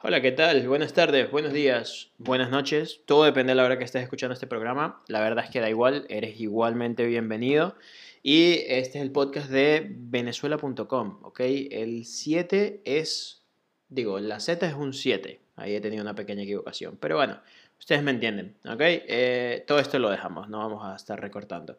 Hola, ¿qué tal? Buenas tardes, buenos días, buenas noches. Todo depende de la hora que estés escuchando este programa. La verdad es que da igual, eres igualmente bienvenido. Y este es el podcast de venezuela.com, ¿ok? El 7 es, digo, la Z es un 7. Ahí he tenido una pequeña equivocación. Pero bueno, ustedes me entienden, ¿ok? Eh, todo esto lo dejamos, no vamos a estar recortando.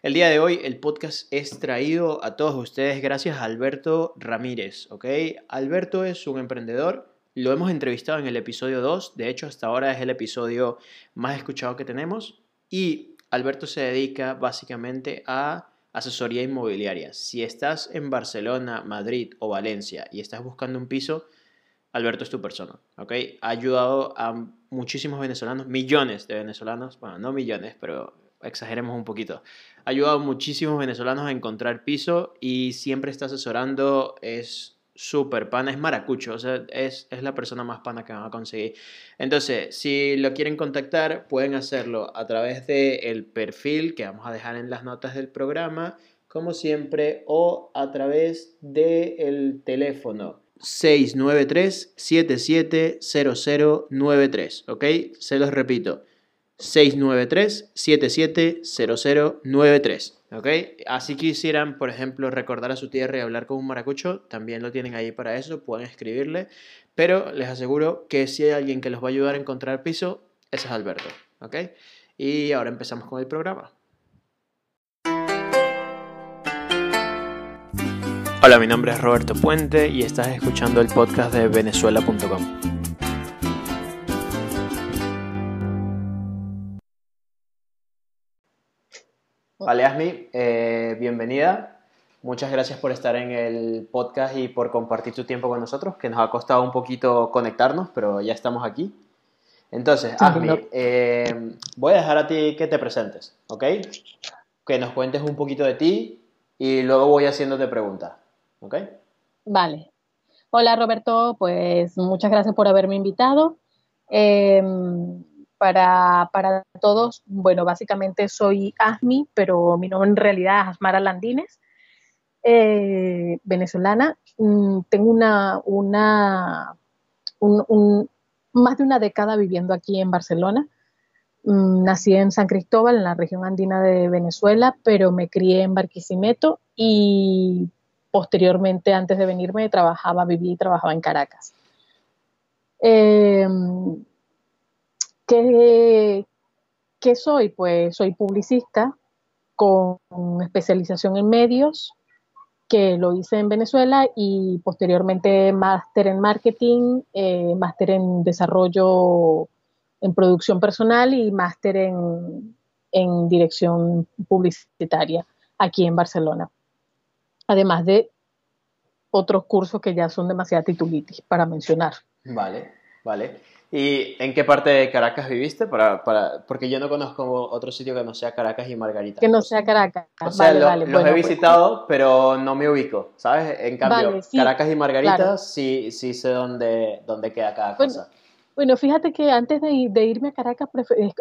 El día de hoy el podcast es traído a todos ustedes gracias a Alberto Ramírez, ¿ok? Alberto es un emprendedor, lo hemos entrevistado en el episodio 2, de hecho hasta ahora es el episodio más escuchado que tenemos y Alberto se dedica básicamente a asesoría inmobiliaria. Si estás en Barcelona, Madrid o Valencia y estás buscando un piso, Alberto es tu persona, ¿ok? Ha ayudado a muchísimos venezolanos, millones de venezolanos, bueno, no millones, pero exageremos un poquito. Ha ayudado a muchísimos venezolanos a encontrar piso y siempre está asesorando, es súper pana, es maracucho, o sea, es, es, la persona más pana que van a conseguir. Entonces, si lo quieren contactar, pueden hacerlo a través del perfil que vamos a dejar en las notas del programa, como siempre, o a través del teléfono 693-770093, ¿ok? Se los repito, 693-770093. ¿Ok? Así quisieran, por ejemplo, recordar a su tierra y hablar con un maracucho, también lo tienen ahí para eso, pueden escribirle. Pero les aseguro que si hay alguien que los va a ayudar a encontrar piso, ese es Alberto. ¿Ok? Y ahora empezamos con el programa. Hola, mi nombre es Roberto Puente y estás escuchando el podcast de venezuela.com. Vale, Asmi, eh, bienvenida. Muchas gracias por estar en el podcast y por compartir tu tiempo con nosotros, que nos ha costado un poquito conectarnos, pero ya estamos aquí. Entonces, Asmi, eh, voy a dejar a ti que te presentes, ¿ok? Que nos cuentes un poquito de ti y luego voy haciéndote preguntas, ¿ok? Vale. Hola Roberto, pues muchas gracias por haberme invitado. Eh, para, para, todos, bueno, básicamente soy ASMI, pero mi nombre en realidad es Asmara Landines, eh, venezolana. Mm, tengo una, una un, más de una década viviendo aquí en Barcelona. Mm, nací en San Cristóbal, en la región andina de Venezuela, pero me crié en Barquisimeto y posteriormente, antes de venirme, trabajaba, viví y trabajaba en Caracas. Eh, ¿Qué, ¿Qué soy? Pues soy publicista con especialización en medios, que lo hice en Venezuela y posteriormente máster en marketing, eh, máster en desarrollo en producción personal y máster en, en, dirección publicitaria aquí en Barcelona. Además de otros cursos que ya son demasiada titulitis para mencionar. Vale, vale. ¿Y en qué parte de Caracas viviste? Para, para, porque yo no conozco otro sitio que no sea Caracas y Margarita. Que no sea Caracas. O sea, vale, lo, vale. los he pues visitado, pero no me ubico, ¿sabes? En cambio, vale, sí, Caracas y Margarita claro. sí, sí sé dónde, dónde queda cada bueno, cosa. Bueno, fíjate que antes de, de irme a Caracas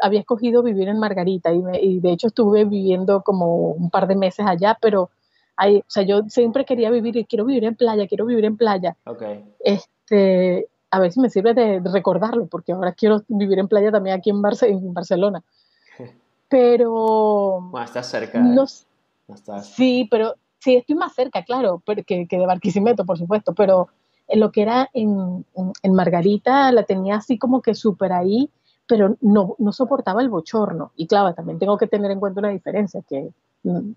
había escogido vivir en Margarita y, me, y, de hecho estuve viviendo como un par de meses allá, pero hay, o sea, yo siempre quería vivir y quiero vivir en playa, quiero vivir en playa. Okay. Este, a ver si me sirve de recordarlo, porque ahora quiero vivir en playa también aquí en, Barce en Barcelona. Pero... Bueno, estás cerca. No, ¿eh? no estás. Sí, pero sí, estoy más cerca, claro, pero, que, que, de Barquisimeto, por supuesto, pero en lo que era en, en, en Margarita la tenía así como que súper ahí, pero no, no soportaba el bochorno. Y claro, también tengo que tener en cuenta una diferencia, que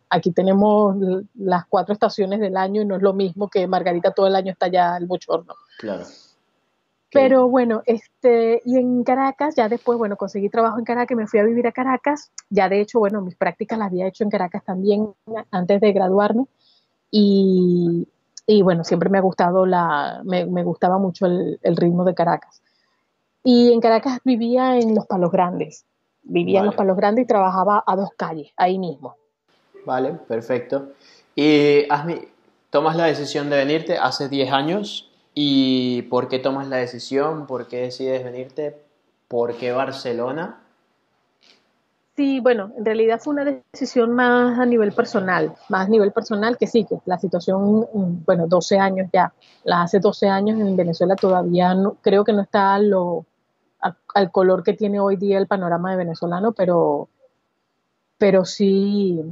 aquí tenemos las cuatro estaciones del año y no es lo mismo que Margarita todo el año está ya el bochorno. Claro. Pero bueno, este, y en Caracas, ya después, bueno, conseguí trabajo en Caracas, me fui a vivir a Caracas, ya de hecho, bueno, mis prácticas las había hecho en Caracas también antes de graduarme, y, y bueno, siempre me ha gustado la, me, me gustaba mucho el, el, ritmo de Caracas. Y en Caracas vivía en Los Palos Grandes, vivía vale. en Los Palos Grandes y trabajaba a dos calles, ahí mismo. Vale, perfecto. Y Asmi, tomas la decisión de venirte hace 10 años ¿Y por qué tomas la decisión? ¿Por qué decides venirte? ¿Por qué Barcelona? Sí, bueno, en realidad fue una decisión más a nivel personal, más a nivel personal que sí, que la situación, mm, bueno, 12 años ya, la hace 12 años en Venezuela todavía no, creo que no está lo, al color que tiene hoy día el panorama de venezolano, pero, pero sí,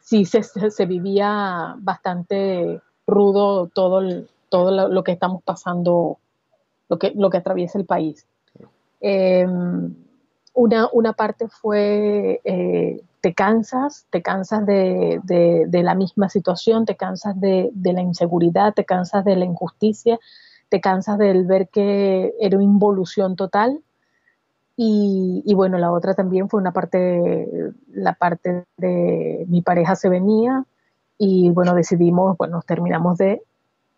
sí se, se vivía bastante rudo todo, todo lo, que estamos pasando, lo que, lo que atraviesa el país. Em, una, una, parte fue, eh, te cansas, te cansas de, de, la misma situación, te cansas de, de, la inseguridad, te cansas de la injusticia, te cansas del ver que era una involución total. Y, y, bueno, la otra también fue una parte, la parte de mi pareja se venía y bueno, decidimos, bueno, terminamos de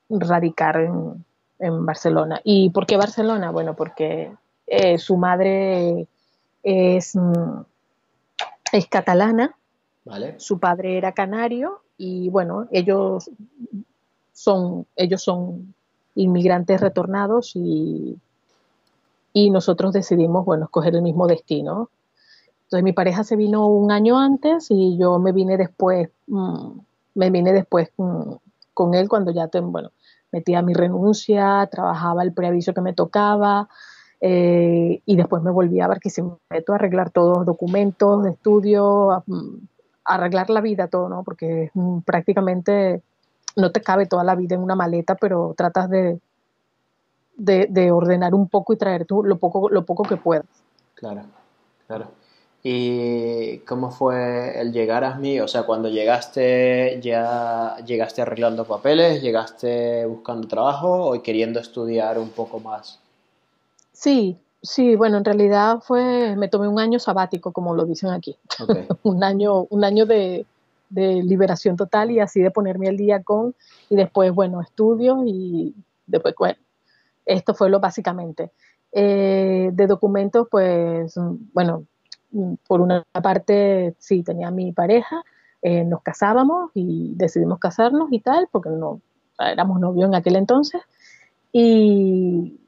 radicar en, en Barcelona. ¿Y por qué Barcelona? Bueno, porque eh, su madre es, mm, es catalana, su padre era canario y bueno, ellos son, ellos son inmigrantes retornados y, y nosotros decidimos, bueno, escoger el mismo destino. Entonces mi pareja se vino un año antes y yo me vine después, mm, me vine después con, con él cuando ya, te, bueno, metía mi renuncia, trabajaba el preaviso que me tocaba, eh, y después me volví a Barquisimeto a arreglar todos los documentos de estudio, a, mm, arreglar la vida, todo, ¿no? Porque mm, prácticamente no te cabe toda la vida en una maleta, pero tratas de, de, ordenar un poco y traer tú lo poco, lo poco que puedas. Claro, claro. ¿Y cómo fue el llegar a mí? O sea, cuando llegaste, ¿ya llegaste arreglando papeles? ¿Llegaste buscando trabajo o queriendo estudiar un poco más? Sí, sí, bueno, en realidad fue, me tomé un año sabático, como lo dicen aquí. un año, un año de, liberación total y así de ponerme al día con, y después, bueno, estudios y después, bueno, esto fue lo básicamente. Eh, de documentos, pues, bueno, por una parte, sí, tenía mi pareja, eh, nos casábamos y decidimos casarnos y tal, porque no éramos novios en aquel entonces. Y,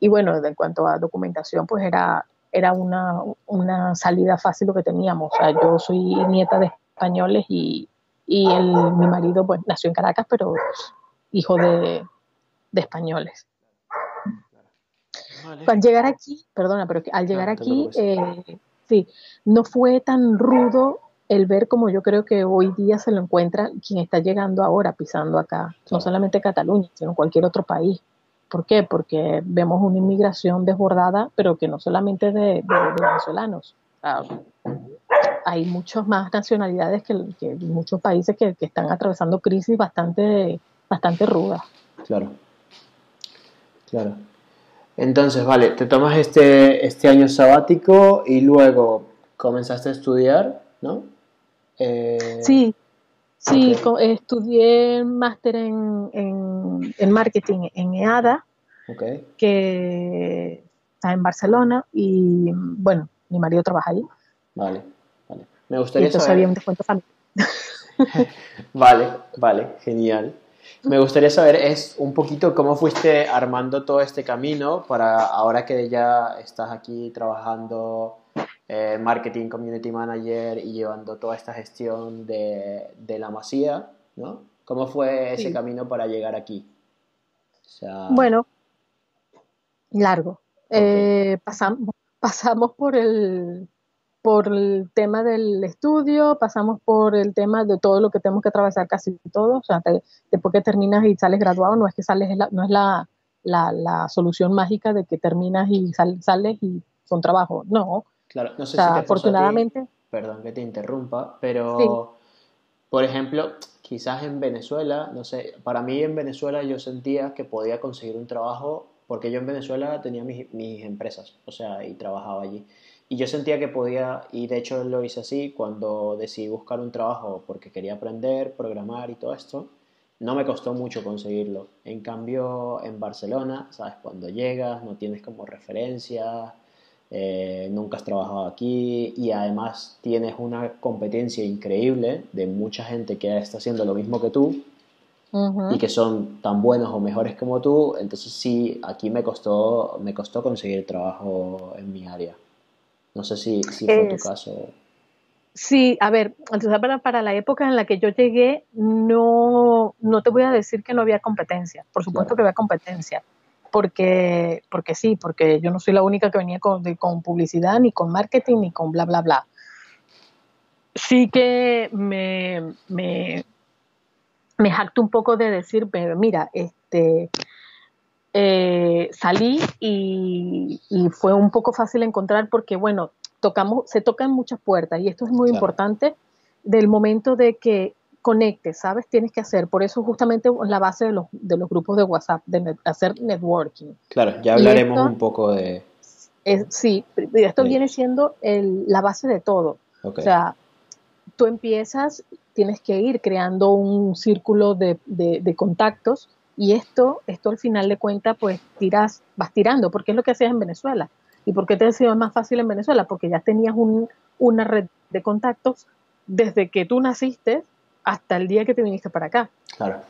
y bueno, en cuanto a documentación, pues era, era una, una salida fácil lo que teníamos. O sea, yo soy nieta de españoles y, y el, mi marido pues nació en Caracas, pero hijo de, de españoles. Al llegar aquí, perdona, pero al llegar aquí, eh, sí, no fue tan rudo el ver como yo creo que hoy día se lo encuentra quien está llegando ahora, pisando acá, no solamente Cataluña, sino cualquier otro país. ¿Por qué? Porque vemos una inmigración desbordada, pero que no solamente de, venezolanos. hay muchas más nacionalidades que, muchos países que, están atravesando crisis bastante, bastante rudas. Claro, claro. Entonces, vale, te tomas este, este año sabático y luego comenzaste a estudiar, ¿no? Eh, sí, Sí, estudié máster en, en, marketing en EADA, que está en Barcelona, y bueno, mi marido trabaja ahí. Vale, vale. Me gustaría entonces había un descuento familiar. vale, vale, genial. Me gustaría saber es un poquito cómo fuiste armando todo este camino para ahora que ya estás aquí trabajando eh, marketing, community manager y llevando toda esta gestión de, la masía, ¿no? ¿Cómo fue ese camino para llegar aquí? Bueno, largo. Eh, pasamos, pasamos por el, por el tema del estudio, pasamos por el tema de todo lo que tenemos que atravesar casi todo, o sea, después que terminas y sales graduado, no es que sales, no es la, la, solución mágica de que terminas y sales y son trabajo, no, Claro, no sé si te afortunadamente. perdón que te interrumpa, pero por ejemplo, quizás en Venezuela, no sé, para mí en Venezuela yo sentía que podía conseguir un trabajo porque yo en Venezuela tenía mis, mis empresas, o sea, y trabajaba allí. Y yo sentía que podía, y de hecho lo hice así cuando decidí buscar un trabajo porque quería aprender, programar y todo esto. No me costó mucho conseguirlo. En cambio, en Barcelona, ¿sabes? Cuando llegas, no tienes como referencias, eh, nunca has trabajado aquí y además tienes una competencia increíble de mucha gente que está haciendo lo mismo que tú y que son tan buenos o mejores como tú, entonces sí, aquí me costó, me costó conseguir trabajo en mi área. No sé si, si fue tu caso. Sí, a ver, entonces para, para, la época en la que yo llegué, no, no te voy a decir que no había competencia. Por supuesto que había competencia. Porque, porque sí, porque yo no soy la única que venía con, con publicidad, ni con marketing, ni con bla, bla, bla. Sí que me, me, me jacto un poco de decir, mira, este, eh, salí y, fue un poco fácil encontrar porque, bueno, tocamos, se tocan muchas puertas y esto es muy importante del momento de que conectes, ¿sabes? Tienes que hacer, por eso justamente la base de los, de los grupos de WhatsApp, de hacer networking. Claro, ya hablaremos un poco de... sí, esto viene siendo el, la base de todo. O sea, tú empiezas, tienes que ir creando un círculo de, de contactos y esto, esto al final de cuentas, pues tiras, vas tirando, porque es lo que hacías en Venezuela. ¿Y por qué te ha sido más fácil en Venezuela? Porque ya tenías una red de contactos desde que tú naciste hasta el día que te viniste para acá. Claro,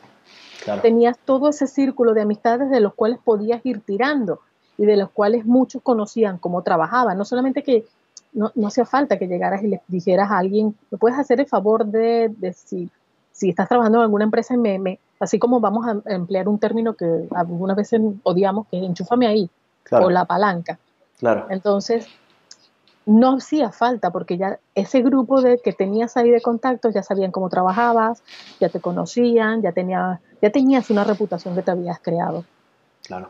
claro. Tenías todo ese círculo de amistades de los cuales podías ir tirando y de los cuales muchos conocían cómo trabajaba. No solamente que no, no hacía falta que llegaras y le dijeras a alguien, ¿me puedes hacer el favor de, decir si estás trabajando en alguna empresa y me, así como vamos a emplear un término que algunas veces odiamos, que es enchúfame ahí, o la palanca. Claro. Entonces, no hacía falta porque ya ese grupo de que tenías ahí de contactos ya sabían cómo trabajabas, ya te conocían, ya, tenía, ya tenías una reputación que te habías creado. Claro.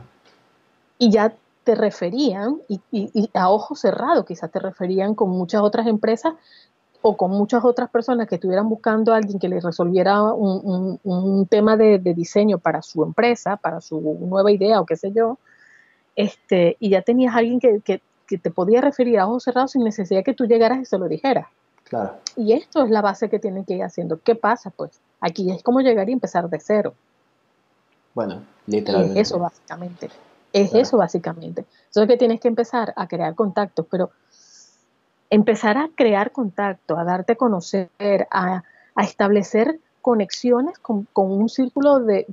Y ya te referían, y, y a ojo cerrado quizás te referían con muchas otras empresas o con muchas otras personas que estuvieran buscando a alguien que les resolviera un, tema de, diseño para su empresa, para su nueva idea o qué sé yo, este, y ya tenías a alguien que, te podía referir a ojos cerrados sin necesidad que tú llegaras y se lo dijeras. Claro. Y esto es la base que tienen que ir haciendo. ¿Qué pasa? Pues aquí es como llegar y empezar de cero. Bueno, literalmente. Es eso básicamente. Es eso básicamente. Entonces que tienes que empezar a crear contactos, pero empezar a crear contacto, a darte a conocer, a, establecer conexiones con, un círculo de,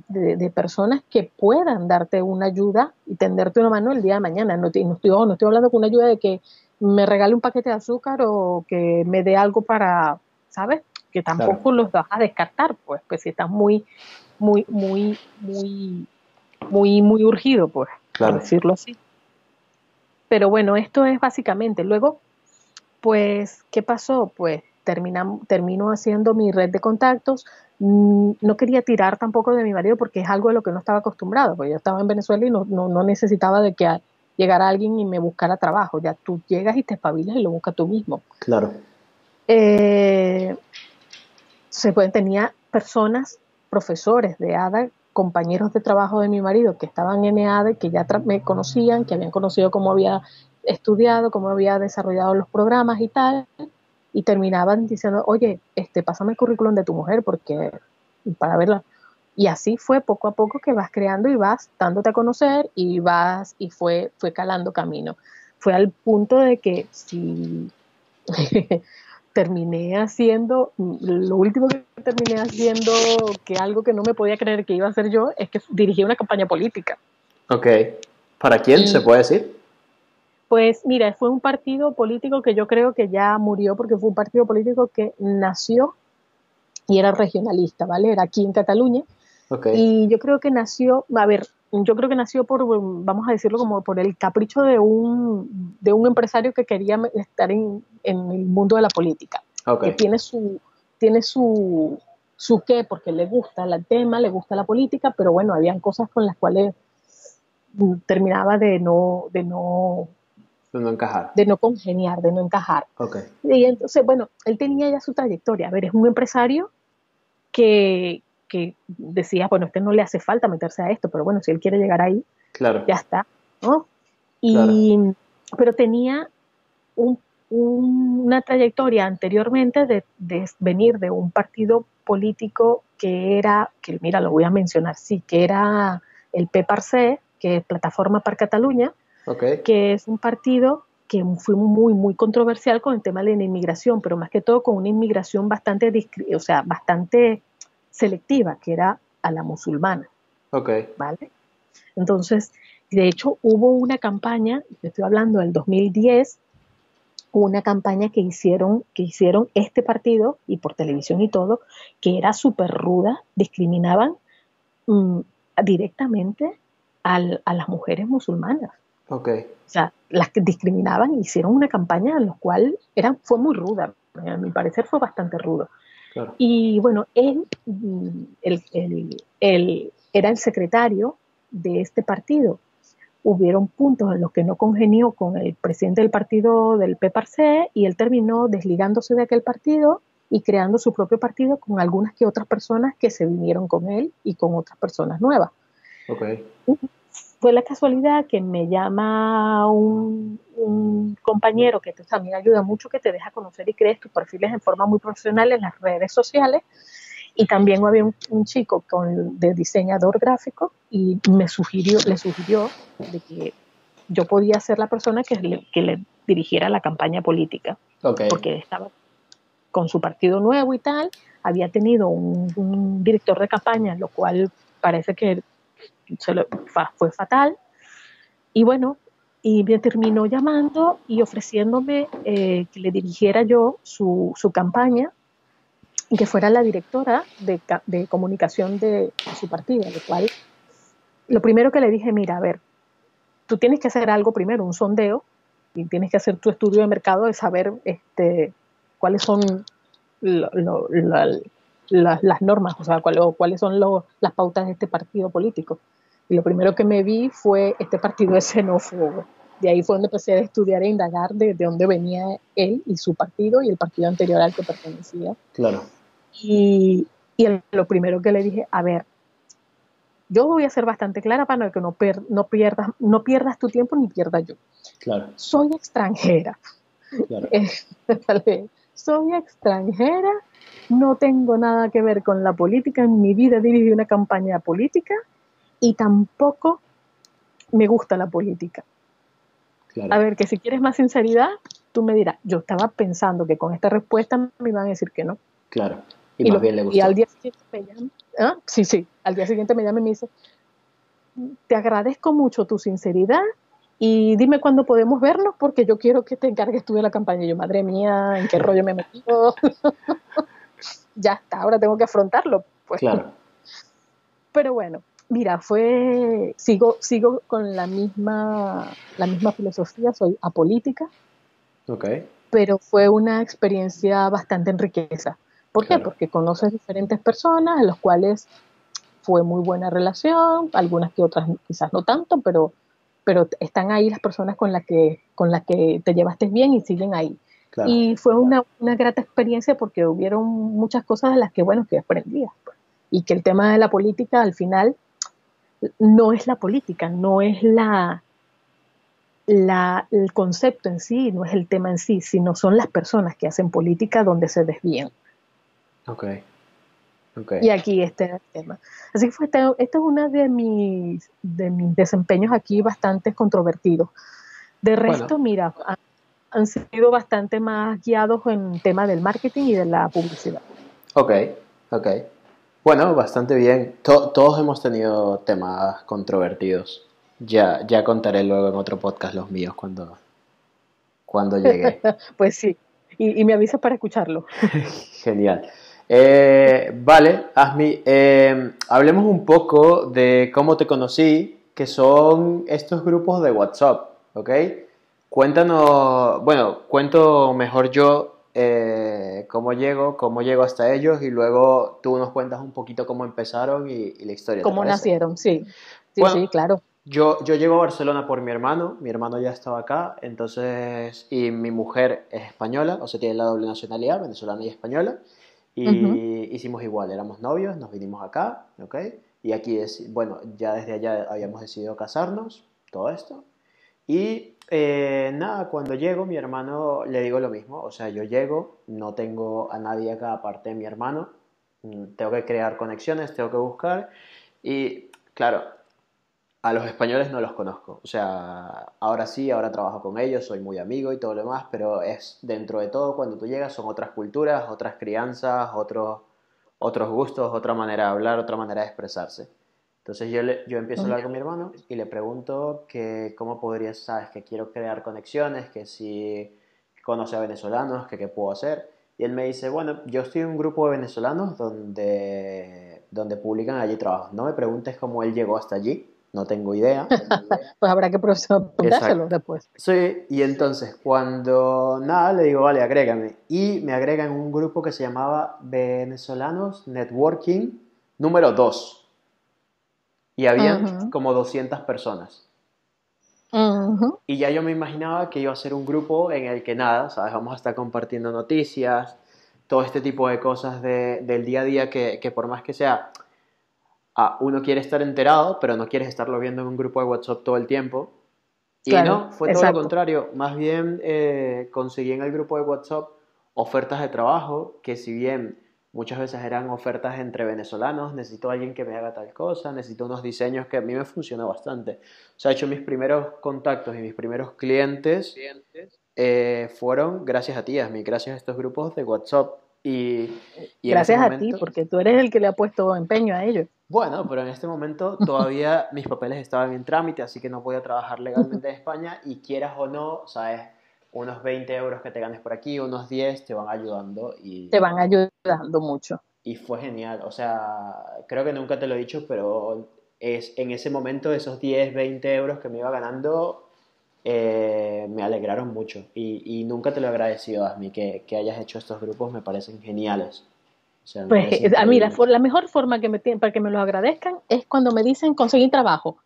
personas que puedan darte una ayuda y tenderte una mano el día de mañana. No, estoy, no estoy hablando con una ayuda de que me regale un paquete de azúcar o que me dé algo para, ¿sabes? Que tampoco los vas a descartar, pues, pues si estás muy, muy, muy, muy, muy, muy urgido, pues, por decirlo así. Pero bueno, esto es básicamente. Luego, pues, ¿qué pasó? Pues termino haciendo mi red de contactos. Mm, no quería tirar tampoco de mi marido porque es algo de lo que no estaba acostumbrado, porque yo estaba en Venezuela y no, necesitaba de que llegara alguien y me buscara trabajo. Ya tú llegas y te espabilas y lo buscas tú mismo. Claro. Eh, se pueden, tenía personas, profesores de ADA, compañeros de trabajo de mi marido que estaban en ADA, que ya me conocían, que habían conocido cómo había estudiado, cómo había desarrollado los programas y tal, y terminaban diciendo, oye, este, pásame el currículum de tu mujer porque para verla. Y así fue poco a poco que vas creando y vas dándote a conocer y vas y fue, fue calando camino. Fue al punto de que si terminé haciendo, lo último que terminé haciendo, que algo que no me podía creer que iba a hacer yo, es que dirigí una campaña política. Ok. ¿Para quién se puede decir? Pues mira, fue un partido político que yo creo que ya murió porque fue un partido político que nació y era regionalista, ¿vale? Era aquí en Cataluña. Y yo creo que nació, a ver, yo creo que nació por, vamos a decirlo como por el capricho de un, de un empresario que quería estar en, en el mundo de la política. Que tiene su, tiene su, su qué, porque le gusta el tema, le gusta la política, pero bueno, habían cosas con las cuales terminaba de no, de no de no encajar. De no congeniar, de no encajar. Okay. Y entonces, bueno, él tenía ya su trayectoria. A ver, es un empresario que, que decía, bueno, a usted no le hace falta meterse a esto, pero bueno, si él quiere llegar ahí, claro. ya está. ¿no? Y, Pero tenía un, una trayectoria anteriormente de, de, venir de un partido político que era, que mira, lo voy a mencionar, sí, que era el PPARC, que es Plataforma para Cataluña, que es un partido que fue muy, muy controversial con el tema de la inmigración, pero más que todo con una inmigración bastante, o sea, bastante selectiva, que era a la musulmana. ¿Vale? Entonces, de hecho, hubo una campaña, estoy hablando del 2010, una campaña que hicieron, que hicieron este partido y por televisión y todo, que era súper ruda, discriminaban mm, directamente a las mujeres musulmanas. Okay. O sea, las que discriminaban hicieron una campaña en la cual era, fue muy ruda, a mi parecer fue bastante rudo. Y bueno, él, mm, él, era el secretario de este partido. Hubieron puntos en los que no congenió con el presidente del partido del PPRC y él terminó desligándose de aquel partido y creando su propio partido con algunas que otras personas que se vinieron con él y con otras personas nuevas. Okay fue la casualidad que me llama un, compañero que también ayuda mucho, que te deja conocer y crees tus perfiles en forma muy profesional en las redes sociales. Y también había un, chico con, de diseñador gráfico y me sugirió, le sugirió de que yo podía ser la persona que le, que le dirigiera la campaña política. Porque estaba con su partido nuevo y tal, había tenido un, un director de campaña, lo cual parece que fue fatal. Y bueno, y me terminó llamando y ofreciéndome eh, que le dirigiera yo su, campaña y que fuera la directora de, comunicación de, su partido, lo cual lo primero que le dije, mira, a ver, tú tienes que hacer algo primero, un sondeo, y tienes que hacer tu estudio de mercado de saber este, cuáles son las normas, o sea, cuáles son las pautas de este partido político. Y lo primero que me vi fue este partido de xenófobo. De ahí fue donde empecé a estudiar e indagar de, de dónde venía él y su partido y el partido anterior al que pertenecía. Claro. Y, y lo primero que le dije, a ver, yo voy a ser bastante clara para que no, no, pierdas, no pierdas tu tiempo ni pierda yo. Claro. Soy extranjera. Claro. Soy extranjera, no tengo nada que ver con la política, en mi vida dirigí una campaña política y tampoco me gusta la política. A ver, que si quieres más sinceridad, tú me dirás, yo estaba pensando que con esta respuesta me iban a decir que no. Claro. Y, más bien le gustó. Y al día siguiente me llama, ¿ah? sí, sí, al día siguiente me llama y me dice, te agradezco mucho tu sinceridad y dime cuándo podemos vernos porque yo quiero que te encargues tú de la campaña. Y yo, madre mía, ¿en qué rollo me metido? ya está, ahora tengo que afrontarlo. Pues. Claro. Pero bueno, Mira, fue, sigo, sigo con la misma, la misma filosofía, soy apolítica. Ok. Pero fue una experiencia bastante enriquecida. ¿Por qué? Porque conoces diferentes personas en las cuales fue muy buena relación, algunas que otras quizás no tanto, pero, pero están ahí las personas con las que, con las que te llevaste bien y siguen ahí. Y fue una, una, grata experiencia porque hubieron muchas cosas de las que, bueno, que aprendías. Pues. Y que el tema de la política al final no es la política, no es la, la, el concepto en sí, no es el tema en sí, sino son las personas que hacen política donde se desvían. Ok. Y aquí este el tema. Así que fue, este, este es uno de mis, de mis desempeños aquí bastante controvertidos. De resto, mira, han, han, sido bastante más guiados en tema del marketing y de la publicidad. Ok, ok. Bueno, bastante bien. todos hemos tenido temas controvertidos. Ya, ya contaré luego en otro podcast los míos cuando, cuando llegue. pues sí, y, me avisas para escucharlo. Genial. Eh, vale, Asmi, eh, hablemos un poco de cómo te conocí, que son estos grupos de WhatsApp, ¿ok? Cuéntanos, bueno, cuento mejor yo eh, cómo llego, cómo llego hasta ellos y luego tú nos cuentas un poquito cómo empezaron y, la historia. Cómo nacieron, sí. Sí, sí, claro. Yo, yo llego a Barcelona por mi hermano, mi hermano ya estaba acá, entonces, y mi mujer es española, o sea, tiene la doble nacionalidad, venezolana y española, y hicimos igual, éramos novios, nos vinimos acá, ¿ok? Y aquí, es, bueno, ya desde allá habíamos decidido casarnos, todo esto, y eh, nada, cuando llego, mi hermano le digo lo mismo. O sea, yo llego, no tengo a nadie acá aparte de mi hermano. Mm, tengo que crear conexiones, tengo que buscar. Y claro, a los españoles no los conozco. O sea, ahora sí, ahora trabajo con ellos, soy muy amigo y todo lo demás, pero es dentro de todo, cuando tú llegas, son otras culturas, otras crianzas, otros, otros gustos, otra manera de hablar, otra manera de expresarse. Entonces yo, yo empiezo a hablar con mi hermano y le pregunto que cómo podría, sabes, que quiero crear conexiones, que si, conoce a venezolanos, que qué puedo hacer. Y él me dice, bueno, yo estoy en un grupo de venezolanos donde, donde publican allí trabajos. No me preguntes cómo él llegó hasta allí, no tengo idea. pues habrá que preguntárselo después. Sí, y entonces cuando nada, le digo, vale, agrégame. Y me agrega en un grupo que se llamaba Venezolanos Networking número 2. Y habían como 200 personas. Y ya yo me imaginaba que iba a ser un grupo en el que nada, ¿sabes? Vamos a estar compartiendo noticias, todo este tipo de cosas del día a día que, que por más que sea, ah, uno quiere estar enterado, pero no quieres estarlo viendo en un grupo de WhatsApp todo el tiempo. Y no, fue todo lo contrario. Más bien eh, conseguí en el grupo de WhatsApp ofertas de trabajo que si bien Muchas veces eran ofertas entre venezolanos, necesito a alguien que me haga tal cosa, necesito unos diseños que a mí me funcionó bastante. O sea, he hecho mis primeros contactos y mis primeros clientes eh, fueron gracias a ti, Asmi, gracias a estos grupos de WhatsApp. Y, gracias a ti, porque tú eres el que le ha puesto empeño a ellos. Bueno, pero en este momento todavía mis papeles estaban en trámite, así que no podía trabajar legalmente en España y quieras o no, sabes, unos 20 euros que te ganes por aquí, unos 10 te van ayudando y... Te van ayudando mucho. Y fue genial, o sea, creo que nunca te lo he dicho, pero es, en ese momento esos 10, 20 euros que me iba ganando eh, me alegraron mucho y, y, nunca te lo he agradecido a mí que, que hayas hecho estos grupos, me parecen geniales. pues a mí la, la, mejor forma que me, para que me lo agradezcan es cuando me dicen conseguir trabajo.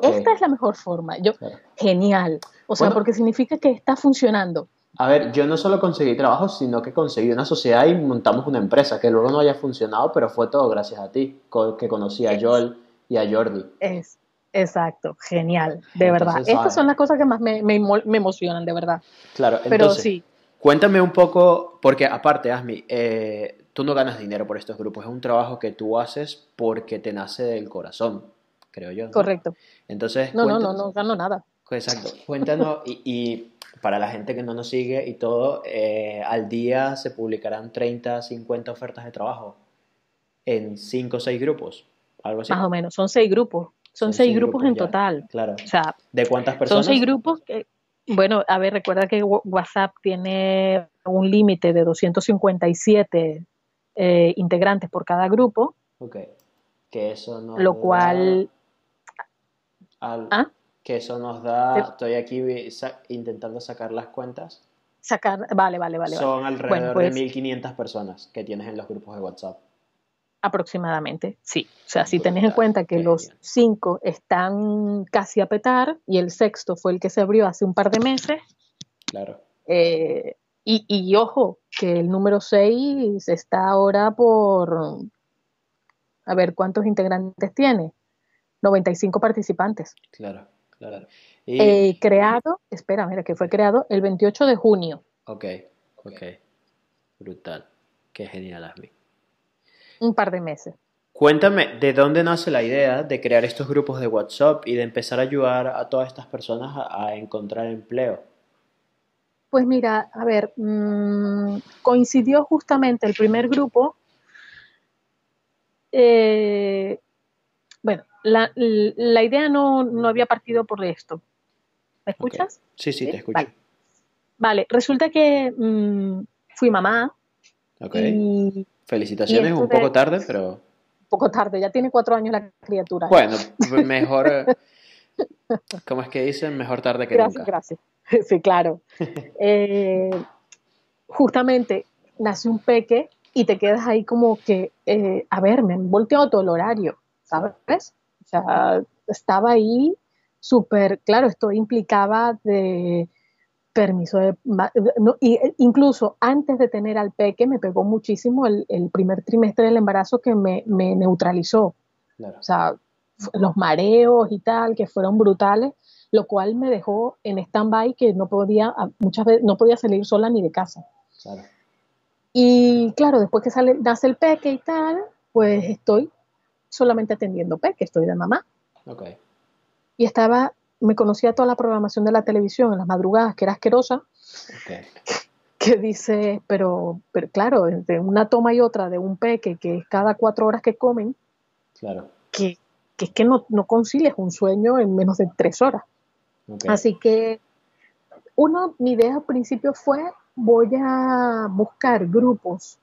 Esta es la mejor forma. Yo, Genial. O sea, porque significa que está funcionando. A ver, yo no solo conseguí trabajo, sino que conseguí una sociedad y montamos una empresa, que luego no haya funcionado, pero fue todo gracias a ti, que conocí a Joel y a Jordi. Es, exacto, genial, de verdad. Estas son las cosas que más me, me, emocionan, de verdad. Claro, entonces, pero sí. Cuéntame un poco, porque aparte, Asmi, eh, tú no ganas dinero por estos grupos, es un trabajo que tú haces porque te nace del corazón creo yo. Correcto. Entonces, no, no, no, no gano nada. Exacto. Cuéntanos, y, para la gente que no nos sigue y todo, eh, al día se publicarán 30, 50 ofertas de trabajo en 5 o 6 grupos, algo así. Más o menos, son 6 grupos. Son, 6 grupos, en total. Claro. O sea, ¿de cuántas personas? Son 6 grupos que, bueno, a ver, recuerda que WhatsApp tiene un límite de 257 eh, integrantes por cada grupo. Ok. Que eso no. Lo cual ¿Ah? Que eso nos da, estoy aquí intentando sacar las cuentas. Sacar, vale, vale, vale. Son alrededor de 1.500 pues personas que tienes en los grupos de WhatsApp. Aproximadamente, sí. O sea, si tenés en cuenta que los cinco están casi a petar y el sexto fue el que se abrió hace un par de meses. Claro. Eh, y, y, ojo, que el número 6 está ahora por. A ver, ¿cuántos integrantes tiene? 95 participantes. Claro, claro. Eh, creado, espera, mira, que fue creado el 28 de junio. Ok, ok. Brutal. Qué genial, Asmi. Un par de meses. Cuéntame, ¿de dónde nace la idea de crear estos grupos de WhatsApp y de empezar a ayudar a todas estas personas a, encontrar empleo? Pues mira, a ver, mm, coincidió justamente el primer grupo eh, bueno, la, la idea no, no, había partido por esto. ¿Me escuchas? Sí, sí, te escucho. Vale, resulta que mm, fui mamá. Ok. Felicitaciones, un poco tarde, pero... Un poco tarde, ya tiene cuatro años la criatura. Bueno, mejor... ¿Cómo es que dicen? Mejor tarde que gracias, nunca. Gracias, Sí, claro. eh, justamente nace un peque y te quedas ahí como que, eh, a ver, me han volteado todo el horario. ¿sabes? O sea, estaba ahí súper, claro, esto implicaba de permiso de, incluso antes de tener al peque me pegó muchísimo el, primer trimestre del embarazo que me, neutralizó. O sea, los mareos y tal, que fueron brutales, lo cual me dejó en stand-by que no podía, muchas veces no podía salir sola ni de casa. Y claro, después que sale, nace el peque y tal, pues estoy solamente atendiendo que estoy de mamá. Okay. Y estaba, me conocía toda la programación de la televisión en las madrugadas, que era asquerosa. Okay. Que dice, pero, pero claro, entre una toma y otra de un peque, que es cada cuatro horas que comen, claro. que, que es que no, no concilias un sueño en menos de tres horas. Así que, uno, mi idea al principio fue voy a buscar grupos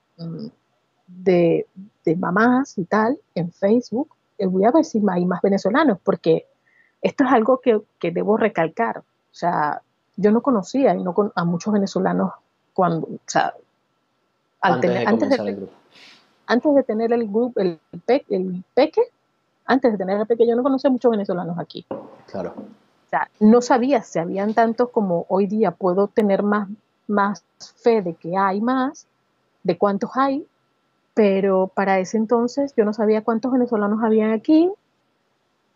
de, de mamás y tal en Facebook, y voy a ver si hay más venezolanos, porque esto es algo que, que debo recalcar. O sea, yo no conocía y no con, a muchos venezolanos cuando, o sea, al Antes tener, de antes, comenzar de, el grupo. antes de tener el grupo, el, pe- el peque, antes de tener el peque, yo no conocía muchos venezolanos aquí. Claro. O sea, no sabía si habían tantos como hoy día puedo tener más, más fe de que hay más, de cuántos hay, pero para ese entonces yo no sabía cuántos venezolanos habían aquí,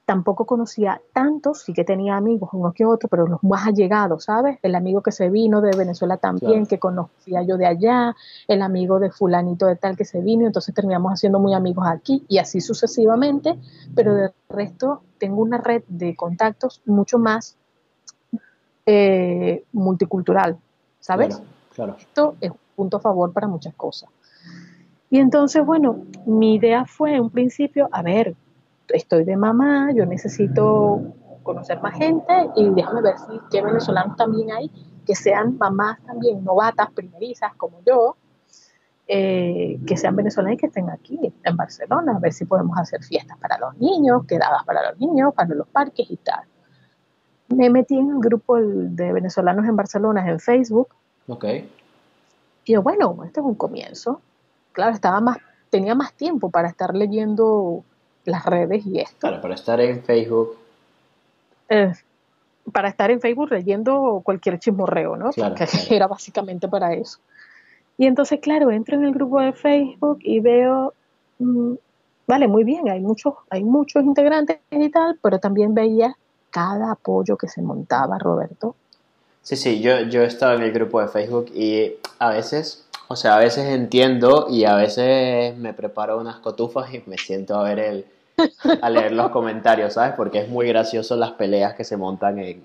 tampoco conocía tantos, sí que tenía amigos, unos que otros, pero los más allegados, ¿sabes? El amigo que se vino de Venezuela también, Claro. que conocía yo de allá, el amigo de fulanito de tal que se vino, entonces terminamos haciendo muy amigos aquí y así sucesivamente, pero de resto tengo una red de contactos mucho más eh, multicultural, ¿sabes? Claro, claro. esto es un punto a favor para muchas cosas. Y entonces, bueno, mi idea fue en un principio, a ver, estoy de mamá, yo necesito conocer más gente y déjame ver si qué venezolanos también hay que sean mamás también novatas, primerizas como yo, eh, que sean venezolanas y que estén aquí en Barcelona, a ver si podemos hacer fiestas para los niños, quedadas para los niños, para los parques y tal. Me metí en el grupo de venezolanos en Barcelona en Facebook Ok. y yo, bueno, este es un comienzo. Claro, estaba más, tenía más tiempo para estar leyendo las redes y esto. Claro, para estar en Facebook. Eh, para estar en Facebook leyendo cualquier chismorreo, ¿no? Claro, Porque claro. era básicamente para eso. Y entonces, claro, entro en el grupo de Facebook y veo, mm, vale, muy bien, hay muchos, hay muchos integrantes y tal, pero también veía cada apoyo que se montaba, Roberto. Sí, sí, yo, yo he estado en el grupo de Facebook y a veces, o sea, a veces entiendo y a veces me preparo unas cotufas y me siento a ver el, a leer los comentarios, ¿sabes? Porque es muy gracioso las peleas que se montan en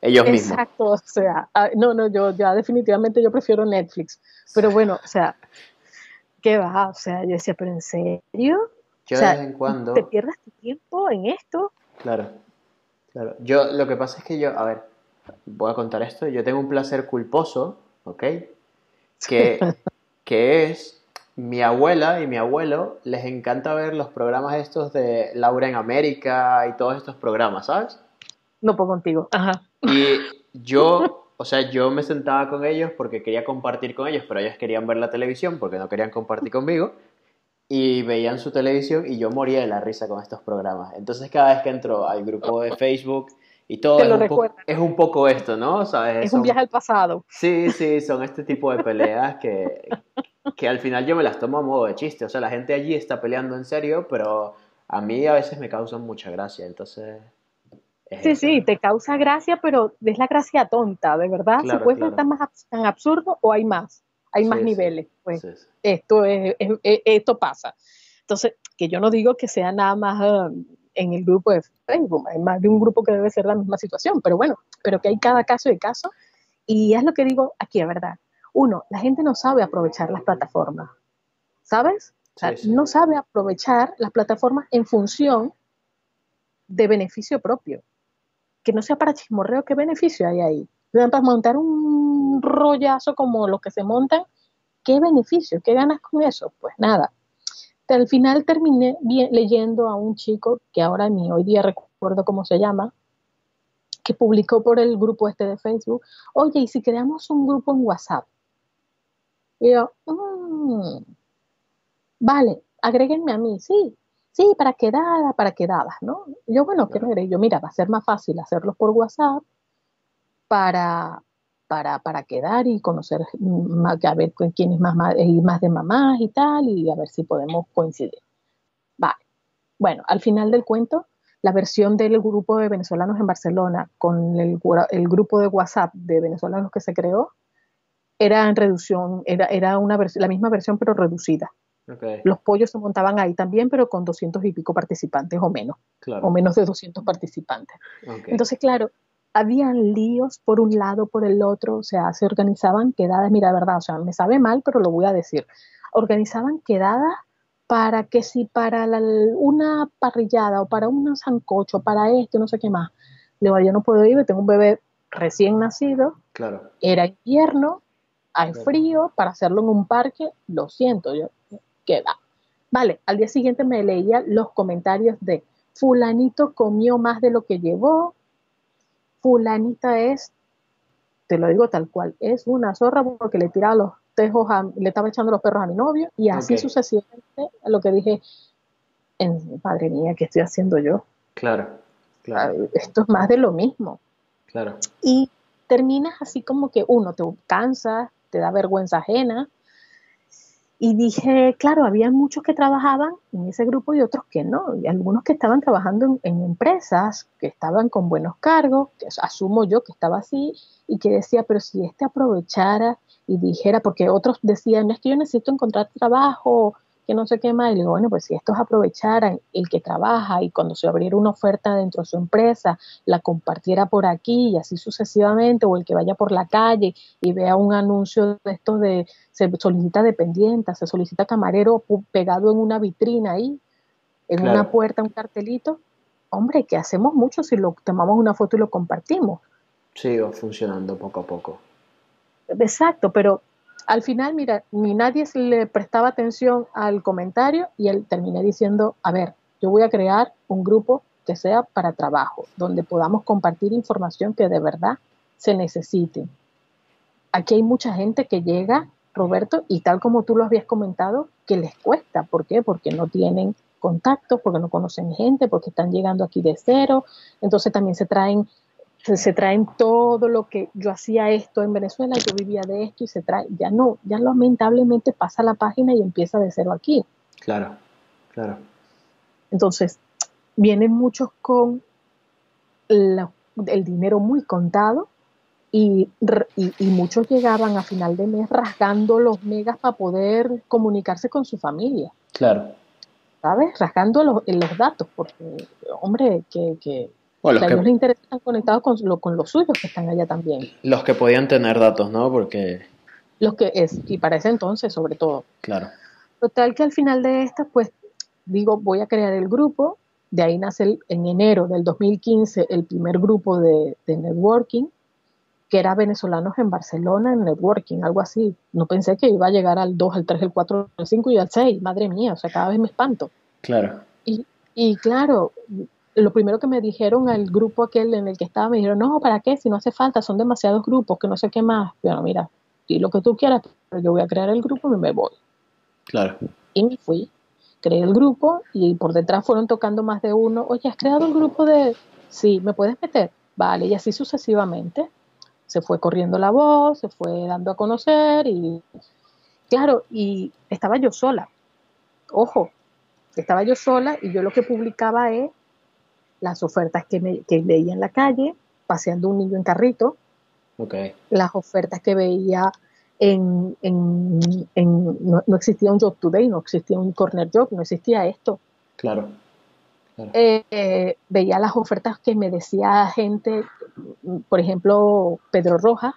ellos mismos. Exacto, o sea, ah, no, no, yo ya definitivamente yo prefiero Netflix, pero bueno, o sea, ¿qué va? O sea, yo decía, pero ¿en serio? Yo o sea, de vez en cuando, ¿Te pierdas tu tiempo en esto? claro, claro. Yo, lo que pasa es que yo, a ver, voy a contar esto, yo tengo un placer culposo, ¿ok? Que, que es mi abuela y mi abuelo les encanta ver los programas estos de Laura en América y todos estos programas, ¿sabes? No puedo contigo. Ajá. Y yo, o sea, yo me sentaba con ellos porque quería compartir con ellos, pero ellos querían ver la televisión porque no querían compartir conmigo. Y veían su televisión y yo moría de la risa con estos programas. Entonces cada vez que entro al grupo de Facebook y todo, es un, es poco esto, ¿no? ¿Sabes? Es un viaje al pasado. Sí, sí, son este tipo de peleas que, que al final yo me las tomo a modo de chiste. O sea, la gente allí está peleando en serio, pero a mí a veces me causan mucha gracia. Entonces... es Sí, eso. sí, te causa gracia, pero es la gracia tonta, de verdad. Claro, si puede claro. tan, más tan absurdo o hay más, hay más Sí, niveles. Pues Sí, esto, es, es- es- esto pasa. Entonces, que yo no digo que sea nada más ah, en el grupo de Facebook, hay más de un grupo que debe ser la misma situación, pero bueno, pero que hay cada caso de caso. Y es lo que digo aquí, verdad. Uno, la gente no sabe aprovechar las plataformas, ¿sabes? O sea, Sí, sí. no sabe aprovechar las plataformas en función de beneficio propio. Que no sea para chismorreo, ¿qué beneficio hay ahí? Para montar un rollazo como los que se montan, ¿qué beneficio? ¿Qué ganas con eso? Pues nada. Al final terminé leyendo a un chico que ahora ni hoy día recuerdo cómo se llama, que publicó por el grupo este de Facebook, oye, ¿y si creamos un grupo en WhatsApp? Y yo, "Mm, vale, agréguenme a mí, sí, sí, para quedadas, para quedadas, ¿no? Yo, bueno, ¿qué me agregué? Yo, mira, va a ser más fácil hacerlos por WhatsApp para, para, para quedar y conocer, más, a ver quién es más, más, y más de mamás y tal, y a ver si podemos coincidir. Vale. Bueno, al final del cuento, la versión del grupo de venezolanos en Barcelona con el, grupo de WhatsApp de venezolanos que se creó era en reducción, era, era una la misma versión pero reducida. Los pollos se montaban ahí también, pero con 200 y pico participantes o menos, claro. o menos de 200 participantes. Entonces, claro, habían líos por un lado, por el otro, o sea, se organizaban quedadas, mira, de verdad, o sea, me sabe mal, pero lo voy a decir. Organizaban quedadas para que si para la- una parrillada o para un sancocho, para esto, no sé qué más. Le digo, yo no puedo ir, tengo un bebé recién nacido, Claro, era invierno, hay frío, para hacerlo en un parque, lo siento, yo, ¿qué va? Vale, al día siguiente me leía los comentarios de fulanito comió más de lo que llevó, fulanita es, te lo digo tal cual, es una zorra porque le tiraba los tejos, le estaba echando los perros a mi novio y así sucesivamente, lo que dije, en, madre mía, ¿qué estoy haciendo yo? Claro, claro. Esto es más de lo mismo. Claro. Y terminas así como que uno te cansa, te da vergüenza ajena. Y dije, claro, había muchos que trabajaban en ese grupo y otros que no. Y algunos que estaban trabajando en, empresas, que estaban con buenos cargos, que asumo yo que estaba así, y que decía, pero si este aprovechara y dijera, porque otros decían, es que yo necesito encontrar trabajo, que no sé qué más. Y digo, bueno, pues si estos aprovecharan el que trabaja y cuando se abriera una oferta dentro de su empresa, la compartiera por aquí y así sucesivamente, o el que vaya por la calle y vea un anuncio de estos de se solicita dependienta, se solicita camarero pegado en una vitrina ahí, en una puerta, un cartelito. Hombre, que hacemos mucho si lo tomamos una foto y lo compartimos. Sigo funcionando poco a poco. Exacto, pero al final, mira, ni nadie le prestaba atención al comentario y él terminé diciendo, a ver, yo voy a crear un grupo que sea para trabajo, donde podamos compartir información que de verdad se necesite. Aquí hay mucha gente que llega, Roberto, y tal como tú lo habías comentado, que les cuesta. ¿Por qué? Porque no tienen contactos, porque no conocen gente, porque están llegando aquí de cero. Entonces también se traen se, traen todo lo que yo hacía esto en Venezuela, yo vivía de esto y se trae, ya no, ya lamentablemente pasa la página y empieza de cero aquí. Claro, claro. Entonces, vienen muchos con el dinero muy contado y, y, muchos llegaban a final de mes rasgando los megas para poder comunicarse con su familia. Claro. ¿Sabes? Rasgando los, los datos, porque, hombre, que, que o los que, les interesa estar conectados con, con los suyos que están allá también. Los que podían tener datos, ¿no? Porque... Los que es, y para ese entonces sobre todo. Claro. Total que al final de esta, pues digo, voy a crear el grupo, de ahí nace en enero del 2015 el primer grupo de, de, networking, que era venezolanos en Barcelona en networking, algo así. No pensé que iba a llegar al 2, al 3, al 4, al 5 y al 6, madre mía, o sea, cada vez me espanto. Claro. Y, y claro, lo primero que me dijeron al grupo aquel en el que estaba, me dijeron, no, ¿para qué? Si no hace falta, son demasiados grupos, que no sé qué más. Bueno, mira, di lo que tú quieras, pero yo voy a crear el grupo y me voy. Claro. Y me fui, creé el grupo y por detrás fueron tocando más de uno, oye, ¿has creado el grupo de...? Sí, ¿me puedes meter? Vale, y así sucesivamente. Se fue corriendo la voz, se fue dando a conocer y... Claro, y estaba yo sola. Ojo, estaba yo sola y yo lo que publicaba es las ofertas que, me, que veía en la calle, paseando un niño en carrito, las ofertas que veía en, en, no, existía un Job Today, no existía un Corner Job, no existía esto. Claro. Eh, veía las ofertas que me decía gente, por ejemplo, Pedro Rojas,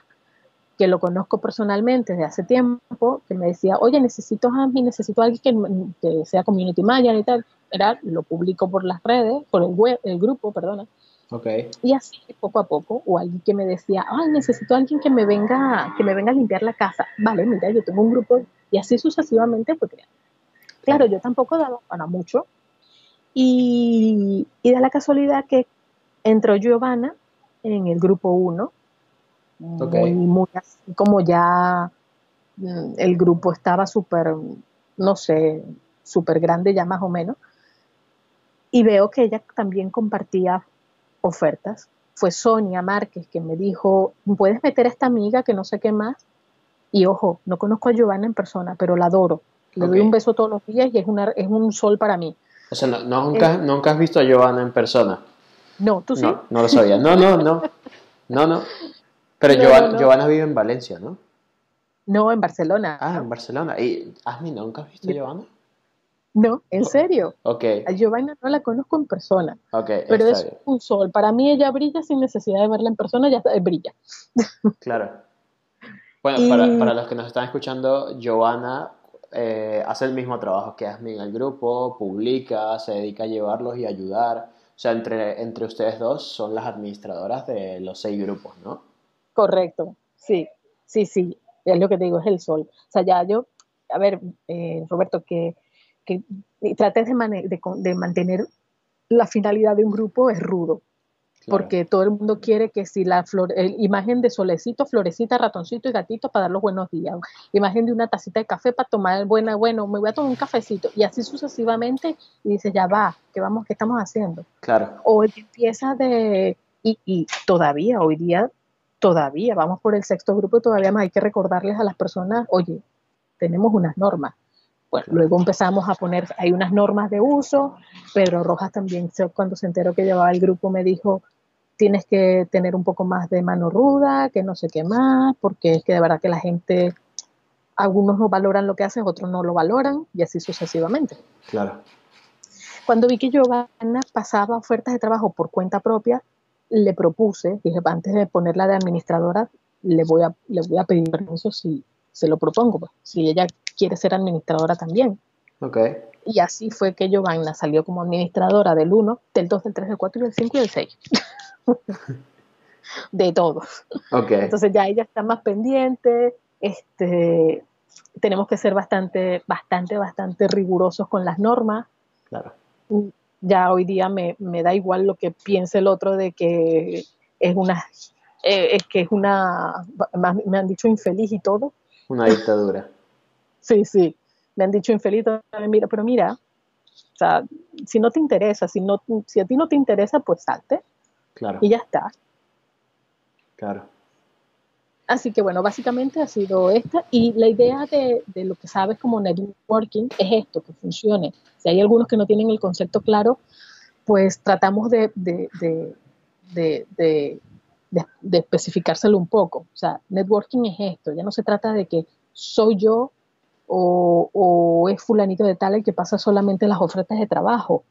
que lo conozco personalmente de hace tiempo, que me decía, oye, necesito a mí, necesito a alguien que, que sea community manager y tal era, lo publico por las redes, por el web, el grupo, perdona. Okay. Y así poco a poco, o alguien que me decía, ay, necesito a alguien que me venga, que me venga a limpiar la casa. Vale, mira, yo tengo un grupo, y así sucesivamente pues Claro, yo tampoco daba para mucho. Y, y da la casualidad que entró Giovanna en el grupo 1, okay. muy, como ya mm, el grupo estaba súper, no sé, súper grande ya más o menos y veo que ella también compartía ofertas. Fue Sonia Márquez que me dijo, ¿puedes meter a esta amiga que no sé qué más? Y ojo, no conozco a Giovanna en persona, pero la adoro. Le doy un beso todos los días y es, una, es un sol para mí. O sea, nunca, eh, nunca has visto a Giovanna en persona. No, tú sí. No, no lo sabía. No, no, no. No, no. Pero Giovanna, vive en Valencia, ¿no? No, en Barcelona. Ah, en Barcelona. ¿Y Asmi, nunca has visto a Giovanna? No, en serio. Ok. A Giovanna no la conozco en persona. Ok. Pero es un sol. Para mí ella brilla sin necesidad de verla en persona, ya brilla. Claro. Bueno, para, para, los que nos están escuchando, Giovanna eh, hace el mismo trabajo que Asmi en el grupo, publica, se dedica a llevarlos y ayudar. O sea, entre, entre ustedes dos son las administradoras de los seis grupos, ¿no? Correcto, sí, sí, sí. es lo que te digo, es el sol. O sea, ya yo, a ver, eh, Roberto, que, que trates de, de, mantener la finalidad de un grupo es rudo. Porque todo el mundo quiere que si la flor, imagen de solecito, florecita, ratoncito y gatito para dar los buenos días. Imagen de una tacita de café para tomar buena, bueno, me voy a tomar un cafecito. Y así sucesivamente. Y dice, ya va, ¿qué vamos, qué estamos haciendo? Claro. O empieza de, y, y todavía, hoy día, todavía, vamos por el sexto grupo y todavía más hay que recordarles a las personas, oye, tenemos unas normas. Bueno, luego empezamos a poner, hay unas normas de uso, Pedro Rojas también, cuando se enteró que llevaba el grupo, me dijo, tienes que tener un poco más de mano ruda, que no sé qué más, porque es que de verdad que la gente, algunos no valoran lo que haces, otros no lo valoran, y así sucesivamente. Claro. Cuando vi que Giovanna pasaba ofertas de trabajo por cuenta propia, le propuse, dije, antes de ponerla de administradora, le voy a, le voy a pedir permiso si se lo propongo, pues, si ella quiere ser administradora también. Okay. Y así fue que Giovanna salió como administradora del 1, del 2, del 3, del 4 del 5 y del 6. de todos. Okay. Entonces ya ella está más pendiente, este, tenemos que ser bastante, bastante, bastante rigurosos con las normas. Claro. Ya hoy día me, me da igual lo que piense el otro de que es una, eh, es que es una, me han dicho infeliz y todo. Una dictadura. sí, sí, me han dicho infeliz, mira, pero mira, o sea, si no te interesa, si, no, si a ti no te interesa, pues salte. Claro. Y ya está. Claro. Así que bueno, básicamente ha sido esta. Y la idea de, de, lo que sabes como networking es esto, que funcione. Si hay algunos que no tienen el concepto claro, pues tratamos de, de, de especificárselo un poco. O sea, networking es esto. Ya no se trata de que soy yo o, o es fulanito de tal el que pasa solamente las ofertas de trabajo. O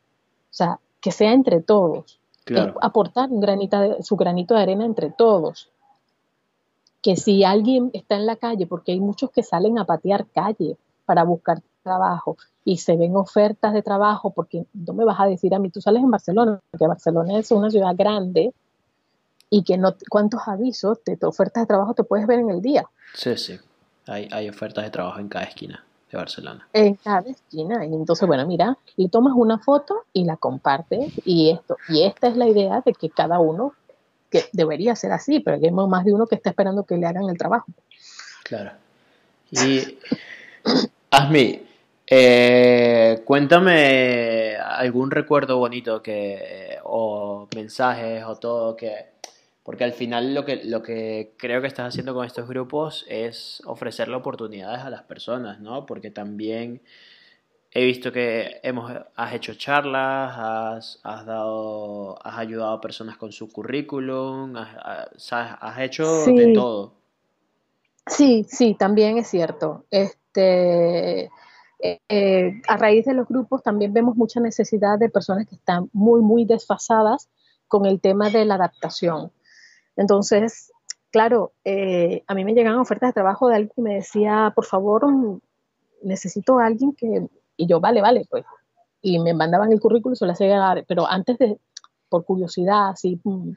sea, que sea entre todos. aportar un granito de, su granito de arena entre todos. Que si alguien está en la calle, porque hay muchos que salen a patear calle para buscar trabajo y se ven ofertas de trabajo, porque no me vas a decir a mí, tú sales en Barcelona, porque Barcelona es una ciudad grande y que no, cuántos avisos de ofertas de trabajo te puedes ver en el día. Sí, sí. Hay, hay ofertas de trabajo en cada esquina de Barcelona. En cada esquina. Y entonces, bueno, mira, le tomas una foto y la compartes y esto. Y esta es la idea de que cada uno, que debería ser así, pero hay más de uno que está esperando que le hagan el trabajo. Claro. Y, Asmi, eh, cuéntame algún recuerdo bonito que, o mensajes o todo que porque al final lo que, lo que creo que estás haciendo con estos grupos es ofrecerle oportunidades a las personas, ¿no? Porque también he visto que hemos, has hecho charlas, has, has dado, has ayudado a personas con su currículum, has, has hecho de todo. Sí, sí, también es cierto. Este, eh, eh, a raíz de los grupos también vemos mucha necesidad de personas que están muy, muy desfasadas con el tema de la adaptación. Entonces, claro, eh, a mí me llegan ofertas de trabajo de alguien que me decía, por favor, necesito a alguien que, y yo, vale, vale, pues, y me mandaban el currículum y se lo hacía pero antes de, por curiosidad, así, mm,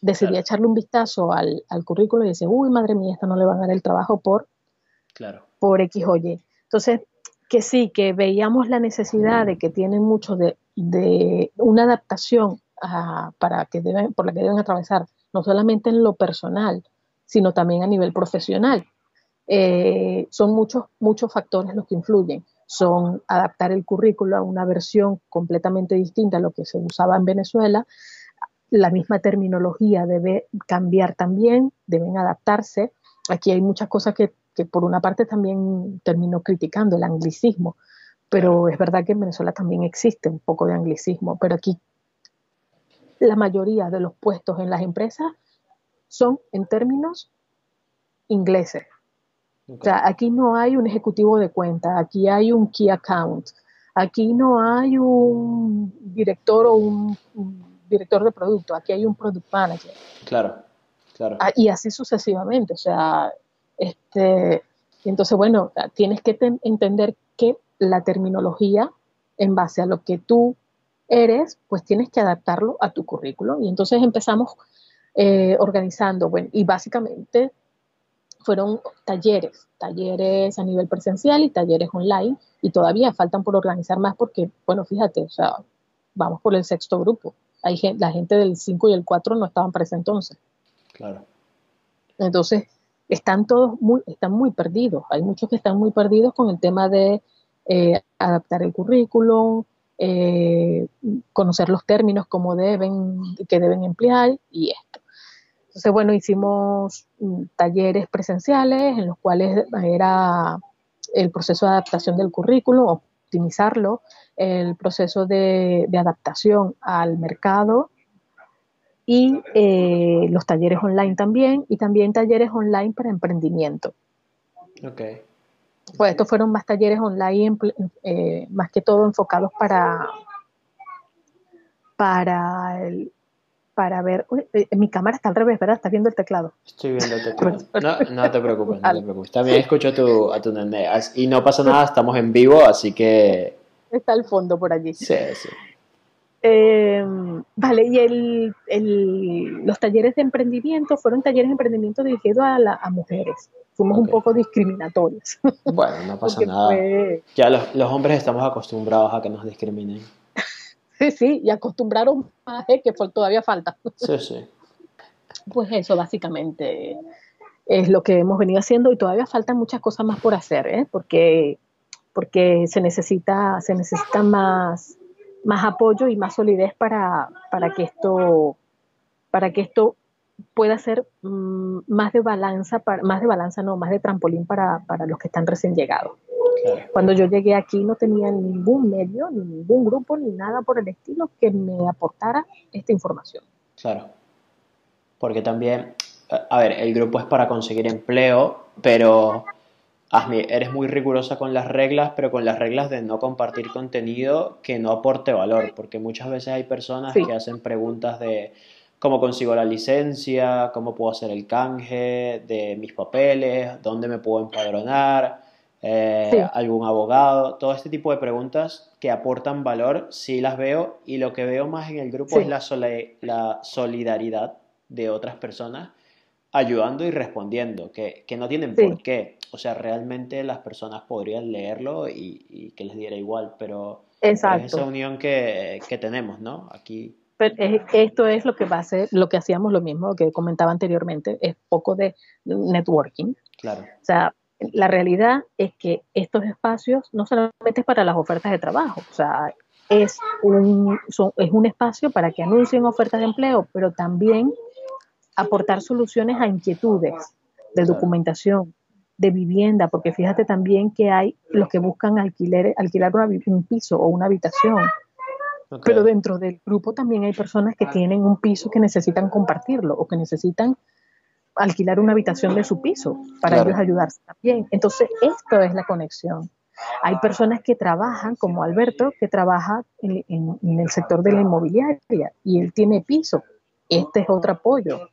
decidí echarle un vistazo al, al currículum y decía, uy, madre mía, esta no le van a dar el trabajo por, claro. por X o Y. Entonces, que sí, que veíamos la necesidad de que tienen mucho de, de una adaptación para que deben, por la que deben atravesar no solamente en lo personal, sino también a nivel profesional. Eh, son muchos, muchos factores los que influyen. Son adaptar el currículo a una versión completamente distinta a lo que se usaba en Venezuela. La misma terminología debe cambiar también, deben adaptarse. Aquí hay muchas cosas que, que por una parte también termino criticando, el anglicismo, pero es verdad que en Venezuela también existe un poco de anglicismo, pero aquí la mayoría de los puestos en las empresas son en términos ingleses. O sea, aquí no hay un ejecutivo de cuenta, aquí hay un key account, aquí no hay un director o un, director de producto, aquí hay un product manager. Claro, claro. Ah, y así sucesivamente. O sea, este, entonces, bueno, tienes que entender que la terminología, en base a lo que tú eres, pues tienes que adaptarlo a tu currículo. Y entonces empezamos eh, organizando, bueno, y básicamente fueron talleres, talleres a nivel presencial y talleres online, y todavía faltan por organizar más porque, bueno, fíjate, o sea, vamos por el sexto grupo. Hay la gente del 5 y el 4 no estaban para ese entonces. Claro. Entonces, están todos muy, están muy perdidos. Hay muchos que están muy perdidos con el tema de eh, adaptar el currículum, eh, conocer los términos como deben, que deben emplear y esto. Entonces, bueno, hicimos mm, talleres presenciales en los cuales era el proceso de adaptación del currículum, optimizarlo, el proceso de, adaptación al mercado y eh, los talleres online también, y también talleres online para emprendimiento. Ok. Pues estos fueron más talleres online, eh, más que todo enfocados para, para el, para ver. Eh, mi cámara está al revés, ¿verdad? Estás viendo el teclado. Estoy viendo el teclado. No, no te preocupes, no te preocupes. También escucho tu, a tu nene. Y no pasa nada, estamos en vivo, así que. Está al fondo por allí. Sí, sí. Em, vale, y el, el, los talleres de emprendimiento fueron talleres de emprendimiento dirigidos a, a mujeres. Fuimos un poco discriminatorios. Bueno, no pasa nada. Ya los, los hombres estamos acostumbrados a que nos discriminen. Sí, sí, y acostumbraron más, ¿eh? que todavía falta. Sí, sí. Pues eso básicamente es lo que hemos venido haciendo y todavía faltan muchas cosas más por hacer, ¿eh? porque, porque se necesita, se necesita más, más apoyo y más solidez para, para que esto para que esto pueda ser mm, más de balanza, más de balanza no, más de trampolín para, para los que están recién llegados. Cuando yo llegué aquí no tenía ningún medio, ni ningún grupo, ni nada por el estilo que me aportara esta información. Claro. Porque también, a ver, el grupo es para conseguir empleo, pero eres muy rigurosa con las reglas, pero con las reglas de no compartir contenido que no aporte valor, porque muchas veces hay personas que hacen preguntas de cómo consigo la licencia, cómo puedo hacer el canje de mis papeles, dónde me puedo empadronar eh, algún abogado, todo este tipo de preguntas que aportan valor, sí las veo y lo que veo más en el grupo es la, la solidaridad de otras personas ayudando y respondiendo, que, que no tienen por qué. O sea, realmente las personas podrían leerlo y, que les diera igual, pero, es esa unión que, que, tenemos, ¿no? Aquí. Pero esto es lo que va a ser, lo que hacíamos lo mismo que comentaba anteriormente, es poco de networking. Claro. O sea, la realidad es que estos espacios no solamente es para las ofertas de trabajo, o sea, es un, es un espacio para que anuncien ofertas de empleo, pero también aportar soluciones a inquietudes de documentación, de vivienda, porque fíjate también que hay los que buscan alquiler, alquilar un piso o una habitación. Pero dentro del grupo también hay personas que tienen un piso que necesitan compartirlo o que necesitan alquilar una habitación de su piso para ellos ayudarse también. Entonces, esto es la conexión. Hay personas que trabajan, como Alberto, que trabaja en, el sector de la inmobiliaria y él tiene piso. Este es otro apoyo.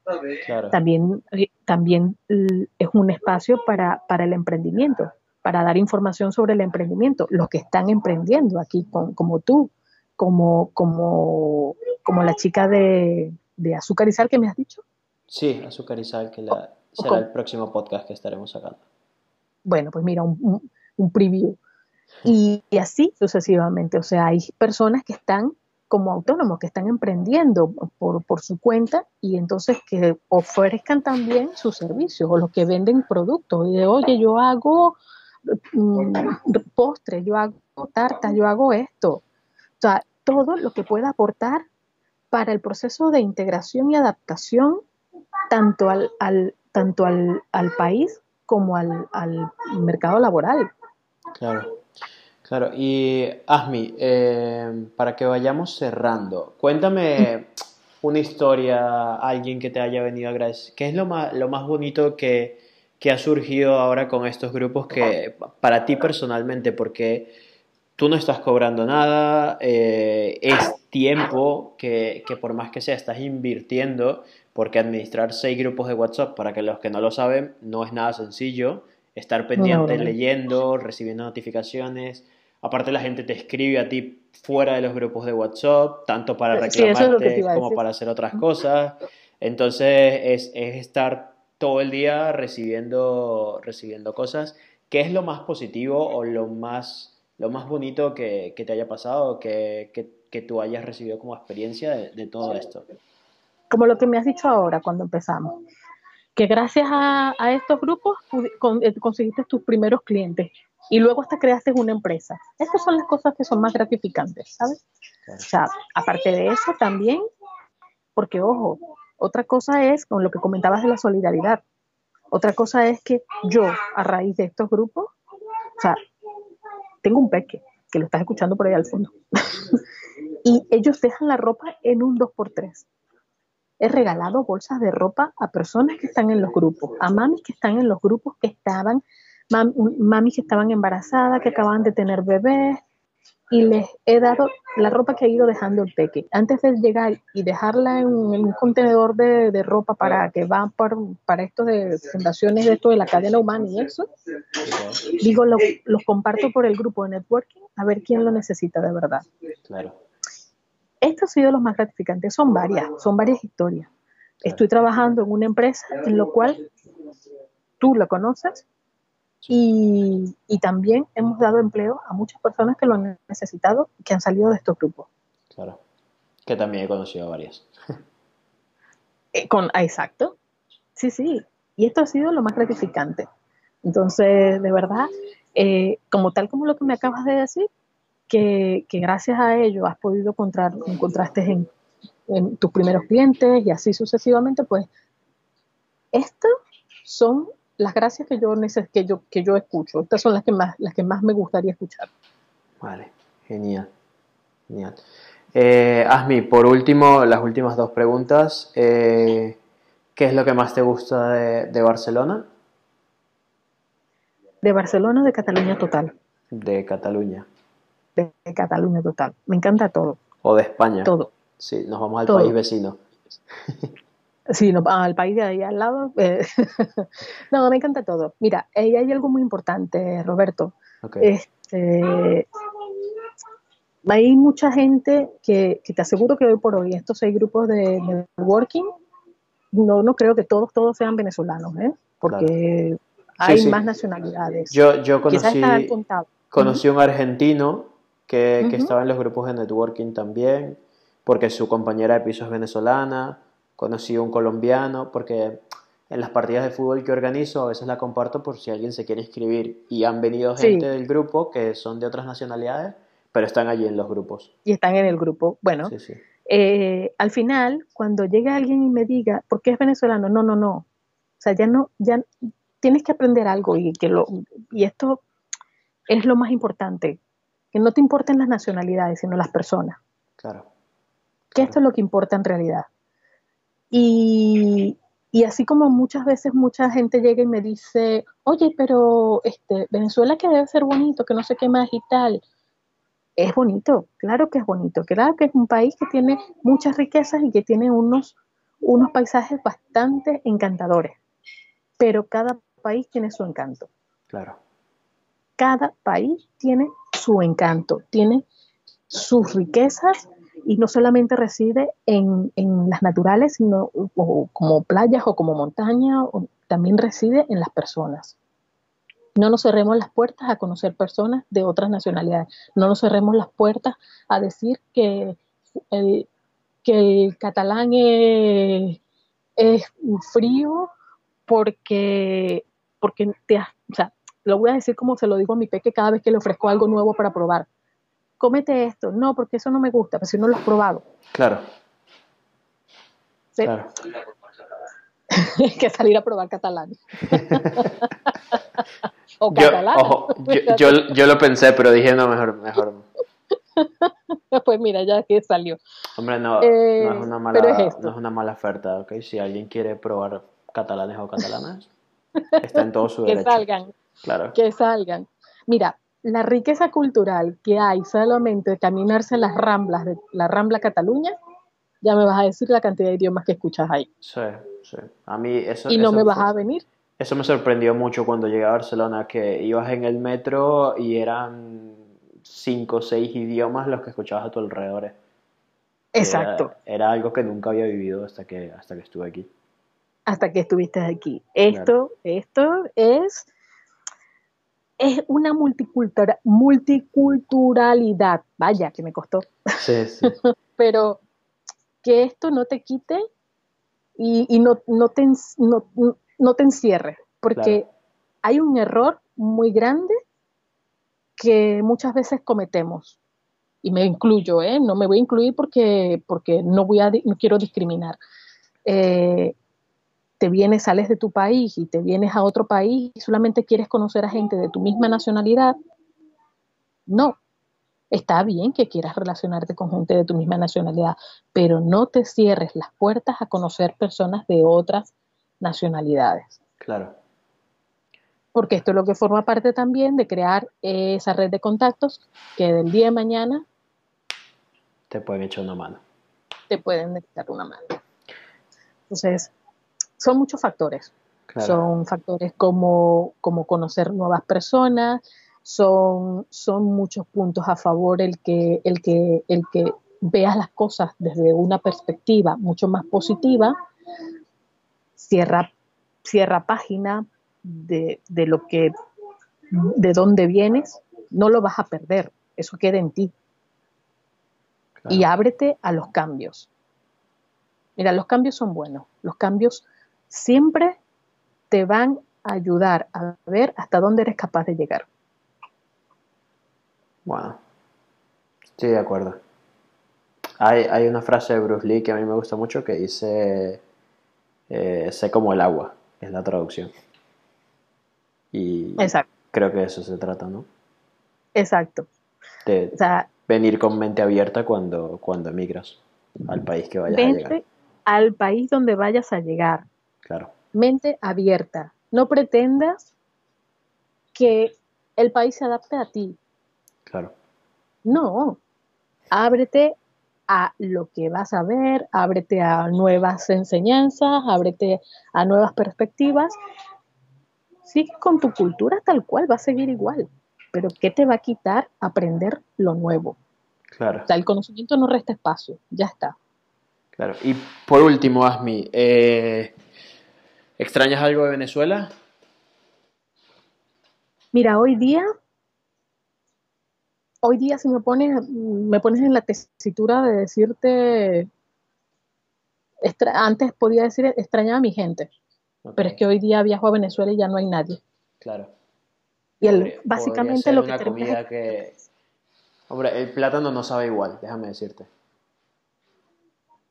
También, eh, también es un espacio para, para, el emprendimiento, para dar información sobre el emprendimiento. Los que están emprendiendo aquí, como tú, como, como, como la chica de, de azúcar y sal que me has dicho. Sí, Azúcar y Sal, que será el próximo podcast que estaremos sacando. Bueno, pues mira, un, preview. Y, así sucesivamente. O sea, hay personas que están como autónomos, que están emprendiendo por, su cuenta y entonces que ofrezcan también sus servicios o los que venden productos. Y de, oye, yo hago mm, postres, yo hago tartas, yo hago esto. O sea, todo lo que pueda aportar para el proceso de integración y adaptación tanto al, tanto al, al, país como al, al, mercado laboral. Claro, claro. Y Asmi, eh, para que vayamos cerrando, cuéntame una historia, alguien que te haya venido a agradecer. ¿Qué es lo más, lo más bonito que, que ha surgido ahora con estos grupos que para ti personalmente? Porque tú no estás cobrando nada, eh, es tiempo que, que, por más que sea estás invirtiendo porque administrar seis grupos de WhatsApp, para que los que no lo saben, no es nada sencillo. Estar pendiente, leyendo, recibiendo notificaciones. Aparte la gente te escribe a ti fuera de los grupos de WhatsApp, tanto para reclamarte como para hacer otras cosas. Entonces es, es, estar todo el día recibiendo, recibiendo cosas. ¿Qué es lo más positivo o lo más, lo más bonito que, que te haya pasado, que, que, que, tú hayas recibido como experiencia de, de, todo esto? Como lo que me has dicho ahora cuando empezamos, que gracias a, a estos grupos eh, conseguiste tus primeros clientes y luego hasta creaste una empresa. Esas son las cosas que son más gratificantes, ¿sabes? Claro. O sea, aparte de eso también, porque ojo, otra cosa es con lo que comentabas de la solidaridad. Otra cosa es que yo, a raíz de estos grupos, o sea, tengo un peque, que lo estás escuchando por ahí al fondo, y ellos dejan la ropa en un 2x3. He regalado bolsas de ropa a personas que están en los grupos, a mamis que están en los grupos que estaban, mam, mamis que estaban embarazadas, que acaban de tener bebés, y les he dado la ropa que ha ido dejando el peque. Antes de llegar y dejarla en, un contenedor de, de, ropa para que va por, para esto de fundaciones de esto de la cadena humana y eso, digo, lo, los comparto por el grupo de networking a ver quién lo necesita de verdad. Claro. Esto ha sido lo más gratificante. Son varias, son varias historias. Claro. Estoy trabajando en una empresa en lo cual tú lo conoces, y, y, también hemos dado empleo a muchas personas que lo han necesitado y que han salido de estos grupos. Claro, que también he conocido varias. eh, con, ah, exacto, sí, sí, y esto ha sido lo más gratificante. Entonces, de verdad, eh, como tal como lo que me acabas de decir, que, que gracias a ello has podido encontrar, encontraste en, en tus primeros clientes y así sucesivamente, pues, estos son las gracias que yo, que yo, que yo escucho. Estas son las que, más, las que más me gustaría escuchar. Vale, genial. genial. Eh, Asmi, por último, las últimas dos preguntas. Eh, ¿Qué es lo que más te gusta de, de, Barcelona? De Barcelona, de Cataluña total. De Cataluña. De, de Cataluña total. Me encanta todo. ¿O de España? Todo. Sí, nos vamos al todo. país vecino. Sí, no, al país de ahí al lado. Eh, no, me encanta todo. Mira, ahí hay algo muy importante, Roberto. Okay. Este, hay mucha gente que, que, te aseguro que hoy por hoy estos seis grupos de networking, no, no creo que todos, todos sean venezolanos, ¿eh? porque claro. hay sí, sí. más nacionalidades. Yo, yo conocí, conocí uh -huh. un argentino que, que uh -huh. estaba en los grupos de networking también, porque su compañera de piso es venezolana conocí un colombiano, porque en las partidas de fútbol que organizo a veces la comparto por si alguien se quiere inscribir y han venido gente sí. del grupo que son de otras nacionalidades, pero están allí en los grupos. Y están en el grupo. Bueno, sí, sí. Eh, al final, cuando llega alguien y me diga, ¿por qué es venezolano? No, no, no. O sea, ya no, ya tienes que aprender algo y que lo, y esto es lo más importante, que no te importen las nacionalidades, sino las personas. Claro. Que claro. esto es lo que importa en realidad. Y, y, así como muchas veces mucha gente llega y me dice, oye, pero este, Venezuela que debe ser bonito, que no sé qué más y tal. Es bonito, claro que es bonito, claro que es un país que tiene muchas riquezas y que tiene unos, unos paisajes bastante encantadores, pero cada país tiene su encanto. Claro. Cada país tiene su encanto, tiene sus riquezas y no solamente reside en, en las naturales, sino o, como playas o como montaña, o, también reside en las personas. No nos cerremos las puertas a conocer personas de otras nacionalidades. No nos cerremos las puertas a decir que el, que el catalán es, es frío porque, porque te, o sea, lo voy a decir como se lo digo a mi peque cada vez que le ofrezco algo nuevo para probar cómete esto. No, porque eso no me gusta, pero si no lo has probado. Claro. ¿Sí? claro. Hay que salir a probar catalán. o yo, catalán. Ojo, yo, yo, yo, lo pensé, pero dije, no, mejor, mejor. pues mira, ya que salió. Hombre, no, eh, no, es una mala, es no es una mala oferta, ¿ok? Si alguien quiere probar catalanes o catalanas, está en todo su derecho. Que salgan. Claro. Que salgan. Mira, la riqueza cultural que hay solamente de caminarse en las ramblas de la Rambla Cataluña, ya me vas a decir la cantidad de idiomas que escuchas ahí. Sí, sí. A mí eso. ¿Y no eso me vas fue, a venir? Eso me sorprendió mucho cuando llegué a Barcelona, que ibas en el metro y eran cinco o seis idiomas los que escuchabas a tu alrededor. Exacto. Era, era, algo que nunca había vivido hasta que, hasta que estuve aquí. hasta que estuviste aquí. Esto, esto es, es una multicultura, multiculturalidad. Vaya, que me costó. Sí, sí. Pero que esto no te quite y, no, no, te, no, te encierre, porque hay un error muy grande que muchas veces cometemos. Y me incluyo, ¿eh? no me voy a incluir porque, porque no, voy a, no quiero discriminar. Eh, te vienes, sales de tu país y te vienes a otro país y solamente quieres conocer a gente de tu misma nacionalidad. No, está bien que quieras relacionarte con gente de tu misma nacionalidad, pero no te cierres las puertas a conocer personas de otras nacionalidades. Claro porque esto es lo que forma parte también de crear esa red de contactos que del día de mañana te pueden echar una mano. Te pueden echar una mano. Entonces, son muchos factores. Son factores como, como conocer nuevas personas, son, son muchos puntos a favor el que, el, que, el que veas las cosas desde una perspectiva mucho más positiva, cierra, cierra página, de, lo que, de dónde vienes, no lo vas a perder, eso queda en ti. Y ábrete a los cambios. Mira, los cambios son buenos, los cambios siempre te van a ayudar a ver hasta dónde eres capaz de llegar. Bueno, estoy de acuerdo. Hay, hay, una frase de Bruce Lee que a mí me gusta mucho que dice, eh, sé como el agua, es la traducción. Y creo que de eso se trata, ¿no? Exacto. De venir con mente abierta cuando, cuando emigras al país que vayas a llegar. Al país donde vayas a llegar. Claro. Mente abierta. No pretendas que el país se adapte a ti. Claro. No. Ábrete a lo que vas a ver, ábrete a nuevas enseñanzas, ábrete a nuevas perspectivas sigue con tu cultura tal cual, va a seguir igual. Pero ¿qué te va a quitar aprender lo nuevo? Claro. O sea, el conocimiento no resta espacio, ya está. Claro. Y por último, Asmi, eh, ¿extrañas algo de Venezuela? Mira, hoy día, hoy día si me pones, me pones en la tesitura de decirte, antes podía decir extrañaba a mi gente. Pero es que hoy día viajo a Venezuela y ya no hay nadie. Claro. Y el, básicamente lo que una comida que... Hombre, el plátano no sabe igual, déjame decirte.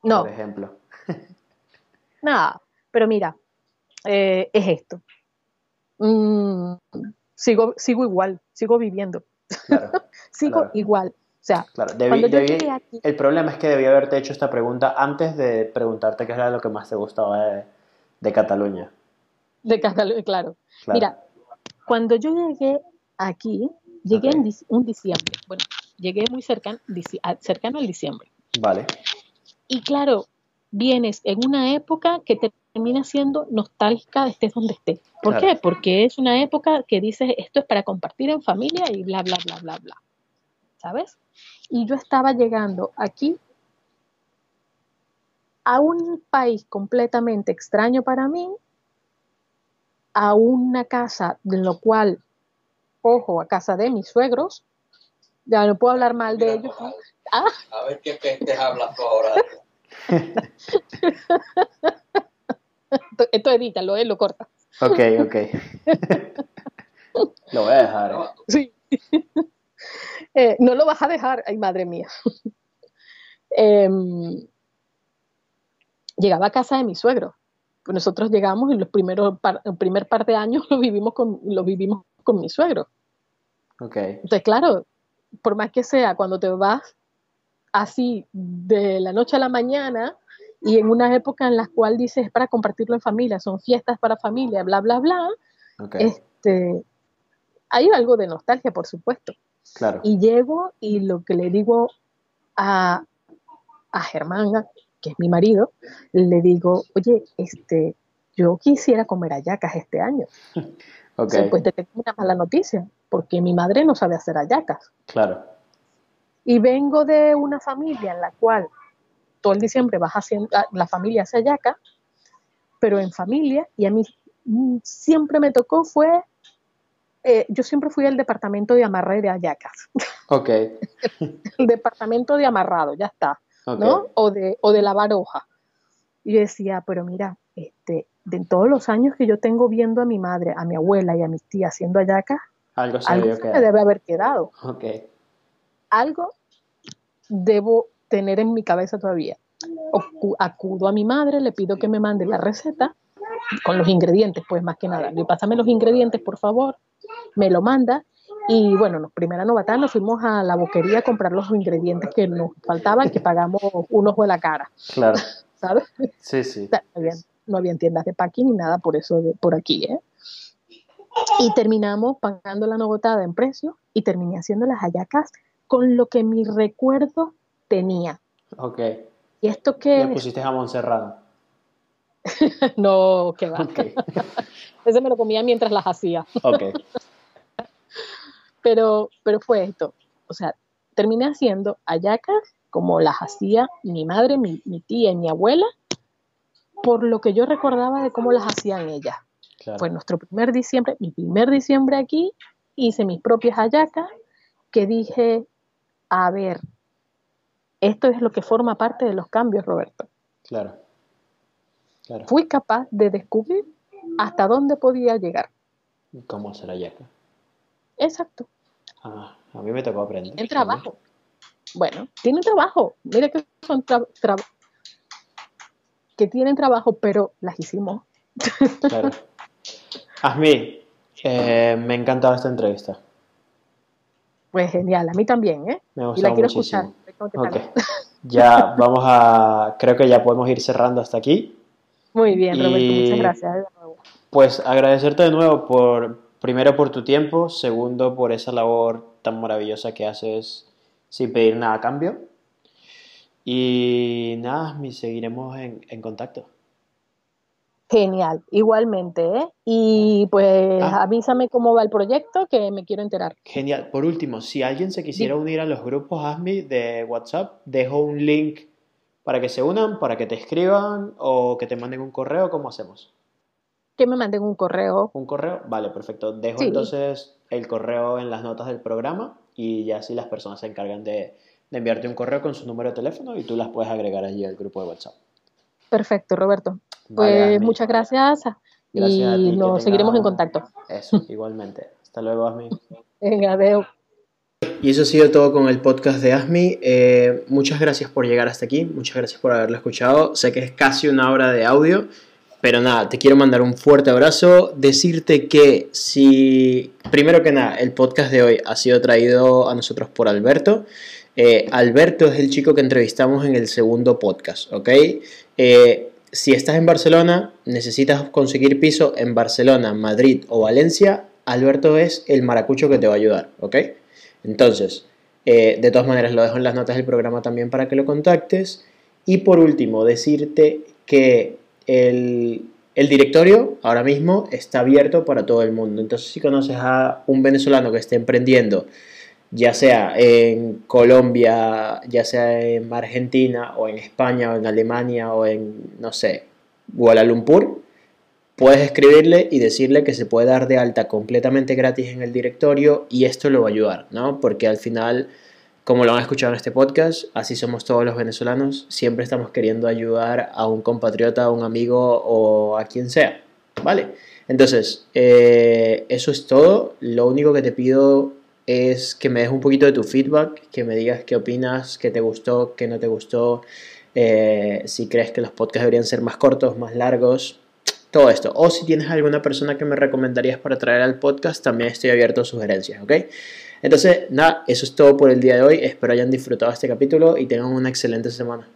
No. Por ejemplo. Nada, pero mira, eh, es esto. Mm, sigo, sigo igual, sigo viviendo. Claro, sigo igual. O sea, claro, el problema es que debí haberte hecho esta pregunta antes de preguntarte qué era lo que más te gustaba de, de Cataluña. De Cataluña, claro. Mira, cuando yo llegué aquí, llegué en un diciembre. Bueno, llegué muy cercano, cercano al diciembre. Vale. Y claro, vienes en una época que te termina siendo nostálgica de estés donde estés. ¿Por qué? Porque es una época que dices esto es para compartir en familia y bla, bla, bla, bla, bla. ¿Sabes? Y yo estaba llegando aquí a un país completamente extraño para mí, a una casa de lo cual, ojo, a casa de mis suegros, ya no puedo hablar mal de ellos. Ah. A ver qué pestes hablas tú ahora. Esto edítalo, ¿eh? lo corta. Ok, ok. lo voy a dejar. ¿eh? Sí. Eh, no lo vas a dejar, ay madre mía. eh, llegaba a casa de mi suegro. Pues nosotros llegamos y los primeros el primer par de años lo vivimos con, lo vivimos con mi suegro. Okay. Entonces, claro, por más que sea, cuando te vas así de la noche a la mañana y en una época en la cual dices para compartirlo en familia, son fiestas para familia, bla, bla, bla, este, hay algo de nostalgia, por supuesto. Claro. Y llego y lo que le digo a, a Germán, que es mi marido, le digo, oye, este, yo quisiera comer ayacas este año. Okay. pues te tengo una mala noticia, porque mi madre no sabe hacer ayacas. Claro. Y vengo de una familia en la cual todo el diciembre vas haciendo, la familia hace ayacas, pero en familia, y a mí siempre me tocó fue, eh, yo siempre fui al departamento de amarre de ayacas. Ok. el departamento de amarrado, ya está, ¿no? O de, o de lavar hoja. Y yo decía, pero mira, este, de todos los años que yo tengo viendo a mi madre, a mi abuela y a mis tías haciendo ayacas, algo se, algo se me debe haber quedado. Ok. Algo debo tener en mi cabeza todavía. acudo a mi madre, le pido que me mande la receta con los ingredientes, pues más que nada. Le pásame los ingredientes, por favor. Me lo manda. Y bueno, nos, primera novatada nos fuimos a la boquería a comprar los ingredientes que nos faltaban, que pagamos un ojo de la cara. Claro. ¿Sabes? Sí, sí. No había, tiendas de packing ni nada por eso de, por aquí, ¿eh? Y terminamos pagando la novotada en precio y terminé haciendo las hallacas con lo que mi recuerdo tenía. Ok. ¿Y esto qué? Le pusiste jamón serrano. no, qué va. Ese me lo comía mientras las hacía. Ok. pero, pero fue esto. O sea, terminé haciendo hallacas como las hacía mi madre, mi, tía y mi abuela, por lo que yo recordaba de cómo las hacían ellas. Fue nuestro primer diciembre, mi primer diciembre aquí, hice mis propias hallacas, que dije, a ver, esto es lo que forma parte de los cambios, Roberto. Claro. Fui capaz de descubrir hasta dónde podía llegar. ¿Cómo hacer? Exacto. Ah, a mí me tocó aprender. El trabajo. Bueno, tienen trabajo. Mira que son que tienen trabajo, pero las hicimos. Claro. Asmi, eh, me ha encantado esta entrevista. Pues genial, a mí también, ¿eh? Me y la quiero escuchar. Okay. Ya vamos a, creo que ya podemos ir cerrando hasta aquí. Muy bien, Roberto, muchas gracias. Pues agradecerte de nuevo por, primero por tu tiempo, segundo por esa labor tan maravillosa que haces sin pedir nada a cambio. Y nada, seguiremos en, en contacto. Genial, igualmente, ¿eh? Y pues ah. avísame cómo va el proyecto, que me quiero enterar. Genial. Por último, si alguien se quisiera unir a los grupos ASMI de WhatsApp, dejo un link para que se unan, para que te escriban o que te manden un correo, ¿cómo hacemos? Que me manden un correo. ¿Un correo? Vale, perfecto. Dejo entonces el correo en las notas del programa y ya así las personas se encargan de, de enviarte un correo con su número de teléfono y tú las puedes agregar allí al grupo de WhatsApp. Perfecto, Roberto. Pues muchas gracias, y nos seguiremos en contacto. Eso, igualmente. Hasta luego, Asmi. Venga, adiós. Y eso ha sido todo con el podcast de Asmi. Eh, muchas gracias por llegar hasta aquí, muchas gracias por haberlo escuchado. Sé que es casi una hora de audio, pero nada, te quiero mandar un fuerte abrazo. Decirte que si, primero que nada, el podcast de hoy ha sido traído a nosotros por Alberto. Eh, Alberto es el chico que entrevistamos en el segundo podcast, ¿ok? Eh, si estás en Barcelona, necesitas conseguir piso en Barcelona, Madrid o Valencia, Alberto es el maracucho que te va a ayudar, ¿ok? Entonces, eh, de todas maneras lo dejo en las notas del programa también para que lo contactes. Y por último, decirte que el, el directorio ahora mismo está abierto para todo el mundo. Entonces, si conoces a un venezolano que esté emprendiendo, ya sea en Colombia, ya sea en Argentina o en España o en Alemania o en, no sé, Kuala Lumpur, puedes escribirle y decirle que se puede dar de alta completamente gratis en el directorio y esto lo va a ayudar, ¿no? Porque al final, como lo han escuchado en este podcast, así somos todos los venezolanos, siempre estamos queriendo ayudar a un compatriota, a un amigo o a quien sea, ¿vale? Entonces, eh, eso es todo. Lo único que te pido es que me des un poquito de tu feedback, que me digas qué opinas, qué te gustó, qué no te gustó, eh, si crees que los podcasts deberían ser más cortos, más largos, todo esto. O si tienes alguna persona que me recomendarías para traer al podcast, también estoy abierto a sugerencias, ¿ok? Entonces, nada, eso es todo por el día de hoy. Espero hayan disfrutado este capítulo y tengan una excelente semana.